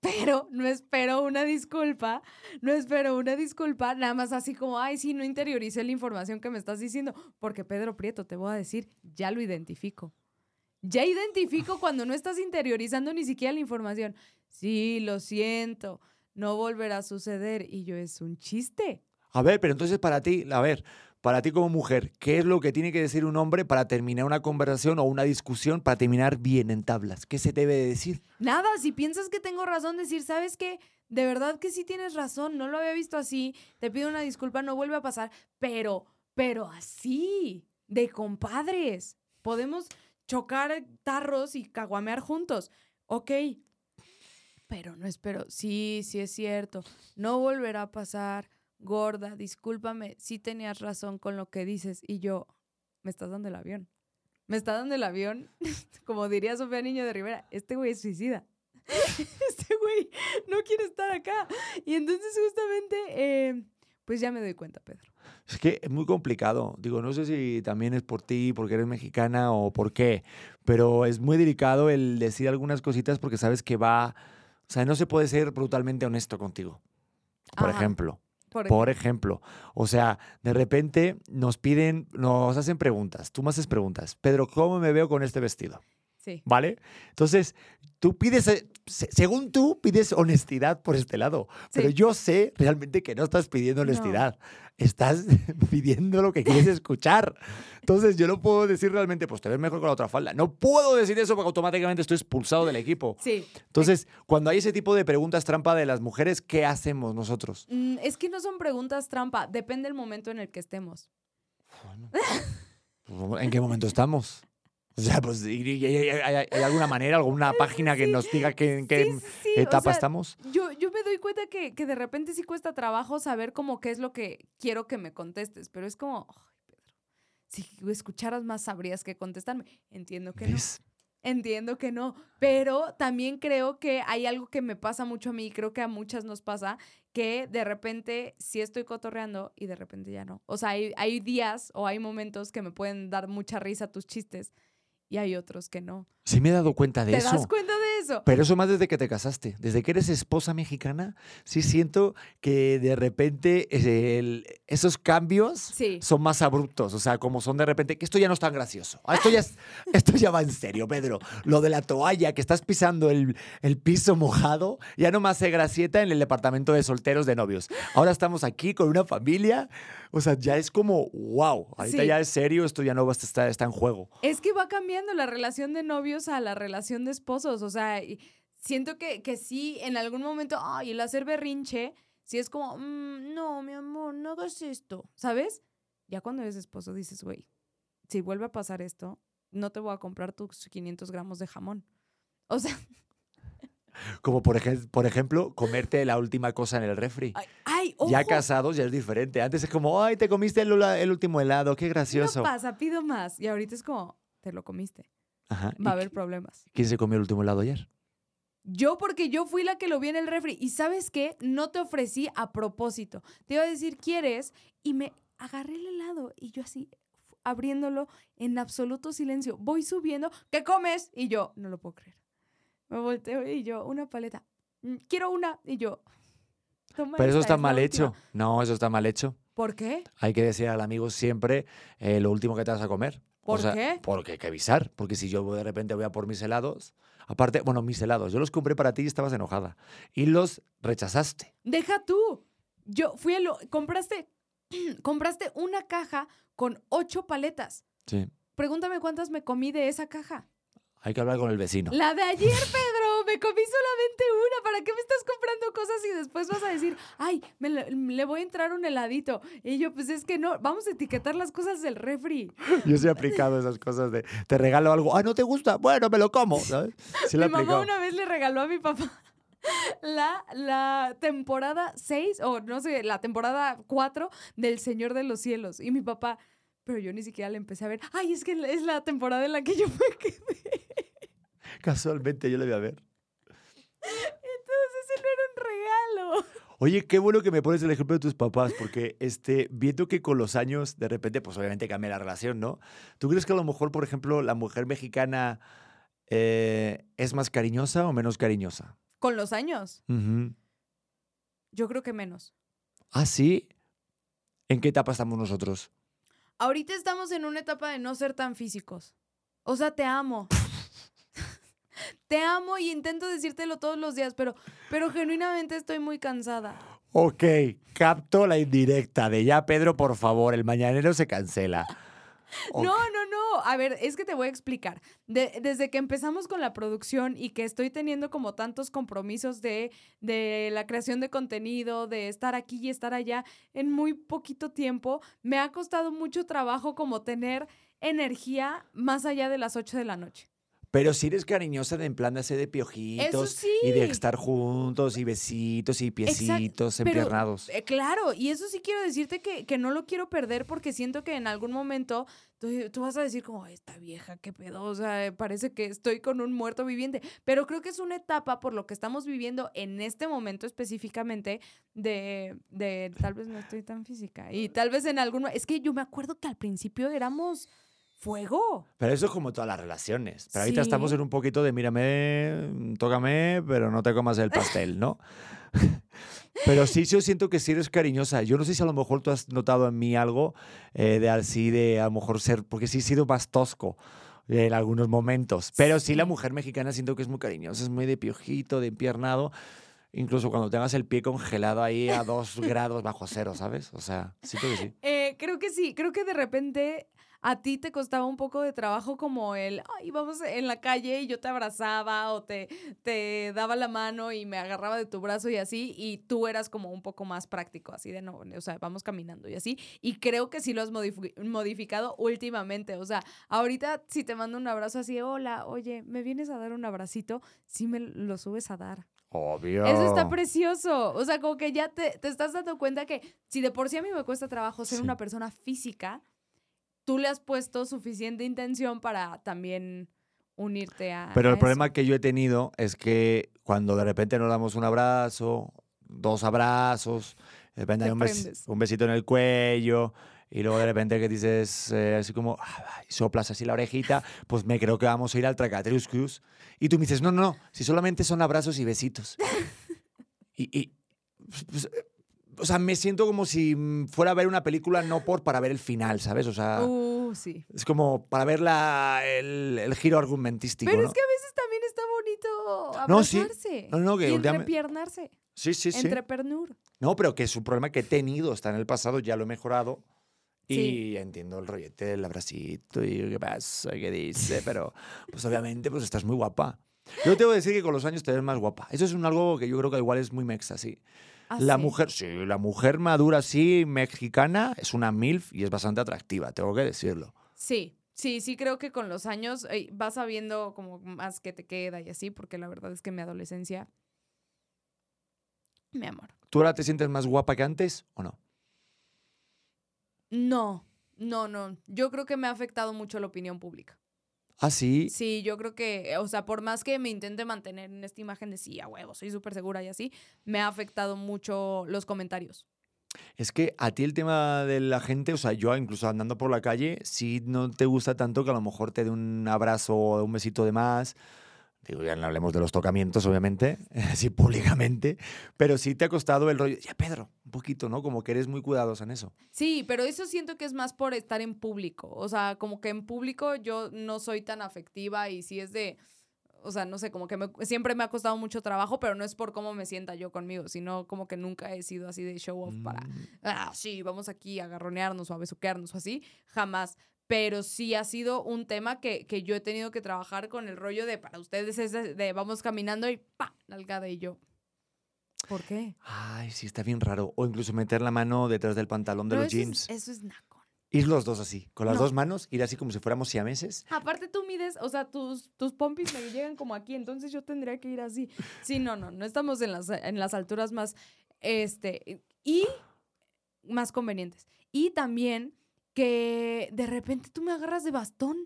pero no espero una disculpa, no espero una disculpa, nada más así como, ay, sí, no interioricé la información que me estás diciendo, porque Pedro Prieto, te voy a decir, ya lo identifico. Ya identifico cuando no estás interiorizando ni siquiera la información. Sí, lo siento, no volverá a suceder. Y yo, es un chiste. A ver, pero entonces para ti, a ver, para ti como mujer, ¿qué es lo que tiene que decir un hombre para terminar una conversación o una discusión, para terminar bien en tablas? ¿Qué se debe de decir? Nada, si piensas que tengo razón, decir, ¿sabes qué? De verdad que sí tienes razón, no lo había visto así, te pido una disculpa, no vuelve a pasar, pero, pero así, de compadres. Podemos chocar tarros y caguamear juntos, ok, pero no espero, sí, sí es cierto, no volverá a pasar, gorda, discúlpame, sí tenías razón con lo que dices y yo, me estás dando el avión. Me está dando el avión, como diría Sofía Niño de Rivera, este güey es suicida. Este güey no quiere estar acá. Y entonces justamente, eh, pues ya me doy cuenta, Pedro. Es que es muy complicado. Digo, no sé si también es por ti, porque eres mexicana o por qué, pero es muy delicado el decir algunas cositas porque sabes que va, o sea, no se puede ser brutalmente honesto contigo. Por Ajá. ejemplo, Por por ejemplo, o sea, de repente nos piden, nos hacen preguntas, tú me haces preguntas, Pedro, ¿cómo me veo con este vestido? Sí. ¿Vale? Entonces, tú pides, eh, se- según tú, pides honestidad por este lado. Pero yo sé realmente que no estás pidiendo No. honestidad. Estás pidiendo lo que quieres escuchar. Entonces, yo no puedo decir realmente, pues te ves mejor con la otra falda. No puedo decir eso porque automáticamente estoy expulsado del equipo. Sí. Entonces, cuando hay ese tipo de preguntas trampa de las mujeres, ¿qué hacemos nosotros? Mm, es que no son preguntas trampa, depende del momento en el que estemos. Pues, ¿En qué momento estamos? O sea, pues, ¿y- y- y- ¿hay, alguna manera, alguna página que Sí, nos diga qué sí, sí, o etapa sea, estamos? Yo, yo me doy cuenta que, que de repente sí cuesta trabajo saber como qué es lo que quiero que me contestes, pero es como, ay, Pedro, si escucharas más sabrías que contestarme. Entiendo que no. Entiendo que no, pero también creo que hay algo que me pasa mucho a mí y creo que a muchas nos pasa, que de repente sí estoy cotorreando y de repente ya no. O sea, hay, hay días o hay momentos que me pueden dar mucha risa tus chistes y hay otros que no. Sí me he dado cuenta de ¿Te eso. das cuenta de eso? Pero eso más desde que te casaste. Desde que eres esposa mexicana, sí siento que de repente el- esos cambios Sí. son más abruptos. O sea, como son de repente, que esto ya no es tan gracioso. Ah, Esto ya, es- esto ya va en serio, Pedro. Lo de la toalla, que estás pisando el, el piso mojado, ya no me hace gracieta en el departamento de solteros de novios. Ahora estamos aquí con una familia. O sea, ya es como, wow, ahorita Sí. ya es serio, esto ya no va a estar, está en juego. Es que va cambiando la relación de novios a la relación de esposos. O sea, siento que, que sí, en algún momento, ay, el hacer berrinche, sí es como, "Mm, no, mi amor, no hagas esto. ¿Sabes? Ya cuando eres esposo dices, güey, si vuelve a pasar esto, no te voy a comprar tus 500 gramos de jamón. O sea, Como por, ej- por ejemplo, comerte la última cosa en el refri. ay, ay, ojo, Ya casados ya es diferente. Antes es como, ay, te comiste el, último helado, qué no gracioso. pasa, pido más. Y ahorita es como, te lo comiste. Ajá. ¿y Va a haber problemas. ¿Quién se comió el último helado ayer? Yo porque yo fui la que lo vi en el refri. Y sabes qué? No te ofrecí a propósito. Te iba a decir, ¿quieres? Y me agarré el helado y yo así abriéndolo en absoluto silencio. Voy subiendo, ¿qué comes? Y yo, no lo puedo creer. Me volteo y yo, una paleta. "Mm, Quiero una. Y yo, toma Pero eso esta, está es mal última". hecho. No, eso está mal hecho. ¿Por qué? Hay que decir al amigo siempre eh, lo último que te vas a comer. O ¿Por sea, qué? Porque hay que avisar. Porque si yo de repente voy a por mis helados, aparte, bueno, mis helados, yo los compré para ti y estabas enojada. Y los rechazaste. Deja tú. Yo fui a lo. Compraste. compraste una caja con ocho paletas. Sí. Pregúntame cuántas me comí de esa caja. Hay que hablar con el vecino. La de ayer, Pedro, me comí solamente una. ¿Para qué me estás comprando cosas y después vas a decir, ay, me le, le voy a entrar un heladito? Y yo, pues es que no, vamos a etiquetar las cosas del refri. Yo sí he aplicado esas cosas de, te regalo algo, ah, no te gusta, bueno, me lo como, ¿sabes? Sí mi mamá una vez le regaló a mi papá la, la temporada 6, o no sé, la temporada 4 del Señor de los Cielos. Y mi papá, pero yo ni siquiera le empecé a ver. Ay, es que es la temporada en la que yo me quedé. Casualmente yo la voy a ver. Entonces ese no era un regalo. Oye, qué bueno que me pones el ejemplo de tus papás, porque este, viendo que con los años, de repente, pues obviamente cambia la relación, ¿no? ¿Tú crees que a lo mejor, por ejemplo, la mujer mexicana eh, es más cariñosa o menos cariñosa? Con los años, yo creo que menos. ¿Ah, sí? ¿En qué etapa estamos nosotros? Ahorita estamos en una etapa de no ser tan físicos. O sea, te amo. te amo y intento decírtelo todos los días, pero, pero genuinamente estoy muy cansada. Ok, capto la indirecta de ya, Pedro, por favor, el mañanero se cancela. No, no, no. A ver, es que te voy a explicar. De- desde que empezamos con la producción y que estoy teniendo como tantos compromisos de, de la creación de contenido, de estar aquí y estar allá, en muy poquito tiempo, me ha costado mucho trabajo como tener energía más allá de las 8 de la noche. Pero si eres cariñosa de en plan de hacer de piojitos sí. y de estar juntos y besitos y piecitos empiernados. Eh, claro, y eso sí quiero decirte que, que no lo quiero perder porque siento que en algún momento tú, tú vas a decir como, "Ay, esta vieja, qué pedo, o sea, eh, parece que estoy con un muerto viviente, pero creo que es una etapa por lo que estamos viviendo en este momento específicamente de, de tal vez no estoy tan física y tal vez en algún... Es que yo me acuerdo que al principio éramos fuego. Pero eso es como todas las relaciones. Pero ahorita Sí. estamos en un poquito de mírame, tócame, pero no te comas el pastel, ¿no? pero sí, yo siento que sí eres cariñosa. Yo no sé si a lo mejor tú has notado en mí algo eh, de así, de a lo mejor ser, porque sí he sido más tosco en algunos momentos. Pero sí, la mujer mexicana siento que es muy cariñosa, es muy de piojito, de empiernado. Incluso cuando tengas el pie congelado ahí a dos grados bajo cero, ¿sabes? O sea, siento que sí. Eh, creo que sí, creo que de repente a ti te costaba un poco de trabajo como el, ay, vamos en la calle y yo te abrazaba o te, te daba la mano y me agarraba de tu brazo y así, y tú eras como un poco más práctico, así de no, o sea, vamos caminando y así, y creo que sí lo has modifi- modificado últimamente, o sea, ahorita si te mando un abrazo así, hola, oye, ¿me vienes a dar un abracito? Sí me lo subes a dar. Obvio. Eso está precioso. O sea, como que ya te, te estás dando cuenta que si de por sí a mí me cuesta trabajo ser Sí. una persona física, tú le has puesto suficiente intención para también unirte a. Pero a el problema eso. que yo he tenido es que cuando de repente nos damos un abrazo, dos abrazos, de repente Te hay un, bes- un besito en el cuello, y luego de repente que dices eh, así como, "Ah", soplas así la orejita, pues me creo que vamos a ir al Tracatruscus. Y tú me dices, no, no, no, si solamente son abrazos y besitos. y, y, pues, o sea, me siento como si fuera a ver una película no por para ver el final, ¿sabes? O sea, Uh, sí. es como para ver la, el, el giro argumentístico. Pero ¿no? es que a veces también está bonito No, sí. abrazarse. No, no, que y entrepiernarse. Sí, sí, sí. Entrepernur. No, pero que es un problema que he tenido, está en el pasado, ya lo he mejorado. Y Sí. entiendo el rollete del abracito y qué pasa, qué dice, pero pues obviamente pues estás muy guapa. Yo te voy a decir que con los años te ves más guapa. Eso es un algo que yo creo que igual es muy mexa, sí. Ah, la sí. mujer, sí, la mujer madura, sí, mexicana, es una MILF y es bastante atractiva, tengo que decirlo. Sí, sí, sí creo que con los años eh, vas sabiendo como más que te queda y así, porque la verdad es que mi adolescencia, mi amor. ¿Tú ahora te sientes más guapa que antes o no? No, no, no. Yo creo que me ha afectado mucho la opinión pública. Ah, sí. Sí, yo creo que, o sea, por más que me intente mantener en esta imagen de sí, a huevo, soy súper segura y así, me ha afectado mucho los comentarios. Es que a ti el tema de la gente, o sea, yo incluso andando por la calle, si no te gusta tanto que a lo mejor te dé un abrazo o un besito de más. Digo, ya no hablemos de los tocamientos, obviamente, así públicamente, pero sí te ha costado el rollo. Ya, Pedro, un poquito, ¿no? Como que eres muy cuidadosa en eso. Sí, pero eso siento que es más por estar en público. O sea, como que en público yo no soy tan afectiva y si es de, o sea, no sé, como que me- siempre me ha costado mucho trabajo, pero no es por cómo me sienta yo conmigo, sino como que nunca he sido así de show off para, Mm. ah, sí, vamos aquí a agarronearnos o a besuquearnos o así, jamás. Pero sí ha sido un tema que, que yo he tenido que trabajar con el rollo de para ustedes es de, de vamos caminando y pa, nalgada y yo. ¿Por qué? Ay, sí, está bien raro. O incluso meter la mano detrás del pantalón de Pero los eso es- jeans. eso es nacón. Ir los dos así, con las No. dos manos, ir así como si fuéramos siameses. Aparte tú mides, o sea, tus, tus pompis me llegan como aquí, entonces yo tendría que ir así. Sí, no, no, no estamos en las, en las alturas más, este, y más convenientes. Y también que de repente tú me agarras de bastón.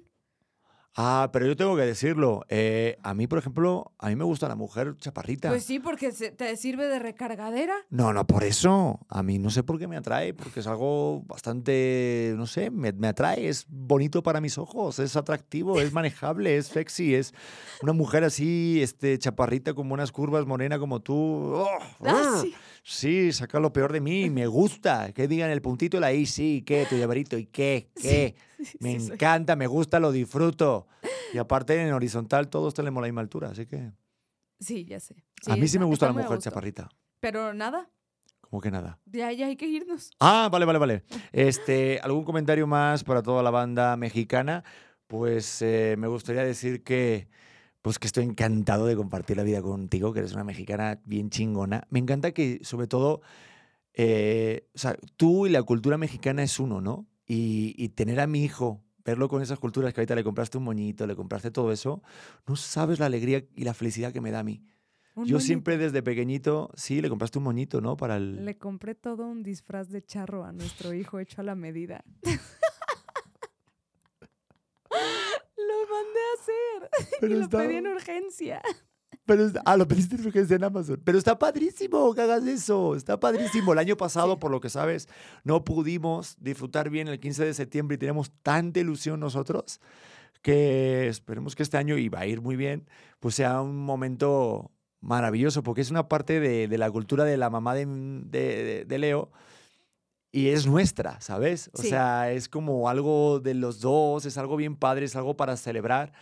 Ah, pero yo tengo que decirlo. eh, a mí, por ejemplo, a mí me gusta la mujer chaparrita. Pues sí, porque se- te sirve de recargadera. No, no, por eso. A mí no sé por qué me atrae, porque es algo bastante, no sé, me, me atrae, es bonito para mis ojos, es atractivo, es manejable, es sexy, es una mujer así, este, chaparrita con buenas curvas, morena como tú. ¡Oh! Ah, ¡Ur! sí. Sí, saca lo peor de mí, me gusta. Que digan el puntito y la I, sí, ¿qué? Tu llaverito, ¿y qué? ¿Qué? Sí, Me sí, soy- encanta, me gusta, lo disfruto. Y aparte en horizontal todos tenemos la misma altura, así que... Sí, ya sé. a mí sí está- me gusta está la mujer chaparrita. Pero nada, Como que nada. ya, ya hay que irnos. Ah, vale, vale, vale. Este, ¿Algún comentario más para toda la banda mexicana? Pues eh, me gustaría decir que, pues que estoy encantado de compartir la vida contigo, que eres una mexicana bien chingona. Me encanta que, sobre todo, eh, o sea, tú y la cultura mexicana es uno, ¿no? Y, y tener a mi hijo, verlo con esas culturas que ahorita le compraste un moñito, le compraste todo eso, no sabes la alegría y la felicidad que me da a mí. Un Yo moñito. siempre desde pequeñito, sí, le compraste un moñito, ¿no? Para el... Le compré todo un disfraz de charro a nuestro hijo hecho a la medida. lo mandé a hacer Pero y lo está- pedí en urgencia. Pero está- ah, lo pediste urgencia en Amazon. Pero está padrísimo que hagas eso. Está padrísimo. El año pasado, Sí. por lo que sabes, no pudimos disfrutar bien el 15 de septiembre y teníamos tanta ilusión nosotros que esperemos que este año, y va a ir muy bien, pues sea un momento maravilloso, porque es una parte de, de la cultura de la mamá de, de- de- de Leo y es nuestra, ¿sabes? O Sí. sea, es como algo de los dos, es algo bien padre, es algo para celebrar.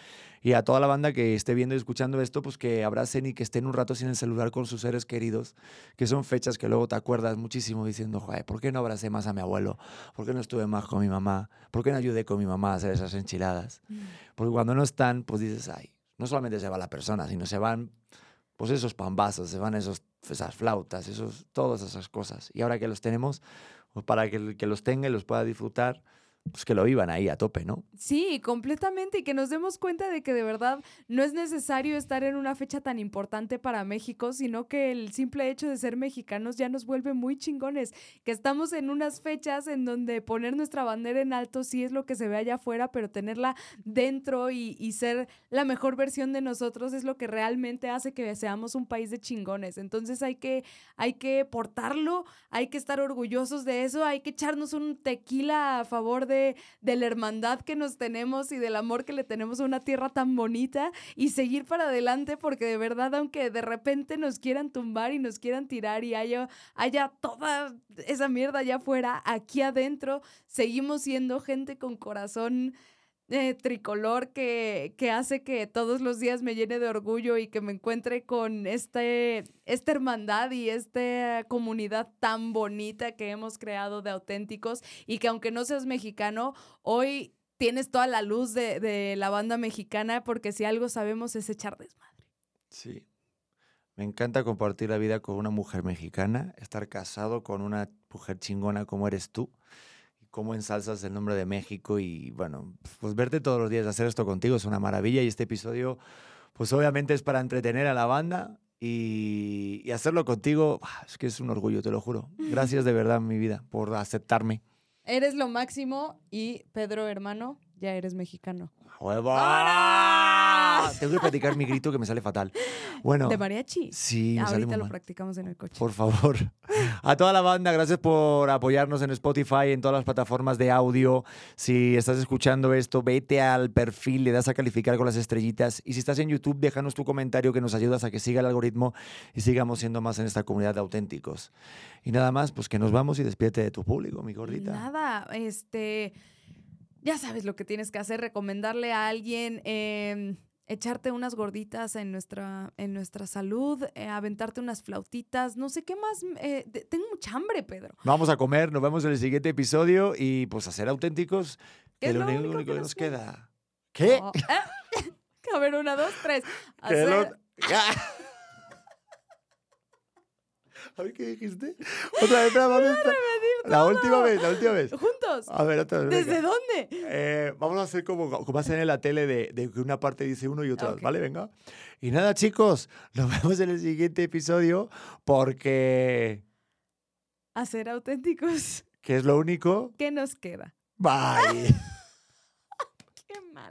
Y a toda la banda que esté viendo y escuchando esto, pues que abracen y que estén un rato sin el celular con sus seres queridos, que son fechas que luego te acuerdas muchísimo diciendo, joder, ¿por qué no abracé más a mi abuelo? ¿Por qué no estuve más con mi mamá? ¿Por qué no ayudé con mi mamá a hacer esas enchiladas? Porque cuando no están, pues dices, ay, no solamente se va la persona, sino se van, pues esos pambazos, se van esos, esas flautas, esos, todas esas cosas. Y ahora que los tenemos, pues para que el que los tenga y los pueda disfrutar, pues que lo vivan ahí a tope, ¿no? Sí, completamente. Y que nos demos cuenta de que de verdad no es necesario estar en una fecha tan importante para México, sino que el simple hecho de ser mexicanos ya nos vuelve muy chingones. Que estamos en unas fechas en donde poner nuestra bandera en alto sí es lo que se ve allá afuera, pero tenerla dentro y, y ser la mejor versión de nosotros es lo que realmente hace que seamos un país de chingones. Entonces hay que, hay que portarlo, hay que estar orgullosos de eso, hay que echarnos un tequila a favor de, de la hermandad que nos tenemos y del amor que le tenemos a una tierra tan bonita y seguir para adelante porque de verdad, aunque de repente nos quieran tumbar y nos quieran tirar y haya, haya toda esa mierda allá afuera, aquí adentro seguimos siendo gente con corazón eh, tricolor que, que hace que todos los días me llene de orgullo y que me encuentre con este, esta hermandad y esta comunidad tan bonita que hemos creado de auténticos y que aunque no seas mexicano, hoy tienes toda la luz de, de la banda mexicana porque si algo sabemos es echar desmadre. Sí. Me encanta compartir la vida con una mujer mexicana, estar casado con una mujer chingona como eres tú, cómo ensalzas el nombre de México y bueno, pues verte todos los días hacer esto contigo es una maravilla y este episodio pues obviamente es para entretener a la banda y, y hacerlo contigo ah, es que es un orgullo, te lo juro. Gracias de verdad, mi vida, por aceptarme. Eres lo máximo y Pedro, hermano, ya eres mexicano. ¡Huevo! Tengo que platicar mi grito que me sale fatal. Bueno, ¿De mariachi? sí, me sale Ahorita muy lo mal. practicamos en el coche. Por favor. A toda la banda, gracias por apoyarnos en Spotify, en todas las plataformas de audio. Si estás escuchando esto, vete al perfil, le das a calificar con las estrellitas. Y si estás en YouTube, déjanos tu comentario que nos ayudas a que siga el algoritmo y sigamos siendo más en esta comunidad de auténticos. Y nada más, pues que nos vamos y despídete de tu público, mi gordita. Nada, este, ya sabes lo que tienes que hacer, recomendarle a alguien, em, echarte unas gorditas en nuestra, en nuestra salud, eh, aventarte unas flautitas, no sé qué más. eh, de- tengo mucha hambre, Pedro. Vamos a comer, nos vemos en el siguiente episodio y pues a ser auténticos, ¿Qué que lo lo único, único que nos queda. ¿Qué? Oh, eh, A ver, una, dos, tres. Que lo- Hacer- A ver, ¿qué dijiste? Otra vez. La última vez, la última vez. Juntos. A ver, otra vez. ¿Desde venga. dónde? Eh, vamos a hacer como, como hacen en la tele de, de que una parte dice uno y otra, Ok. ¿vale? Venga. Y nada, chicos, nos vemos en el siguiente episodio porque... A ser auténticos. ¿Qué es lo único? ¿Qué nos queda? Bye. Qué mal.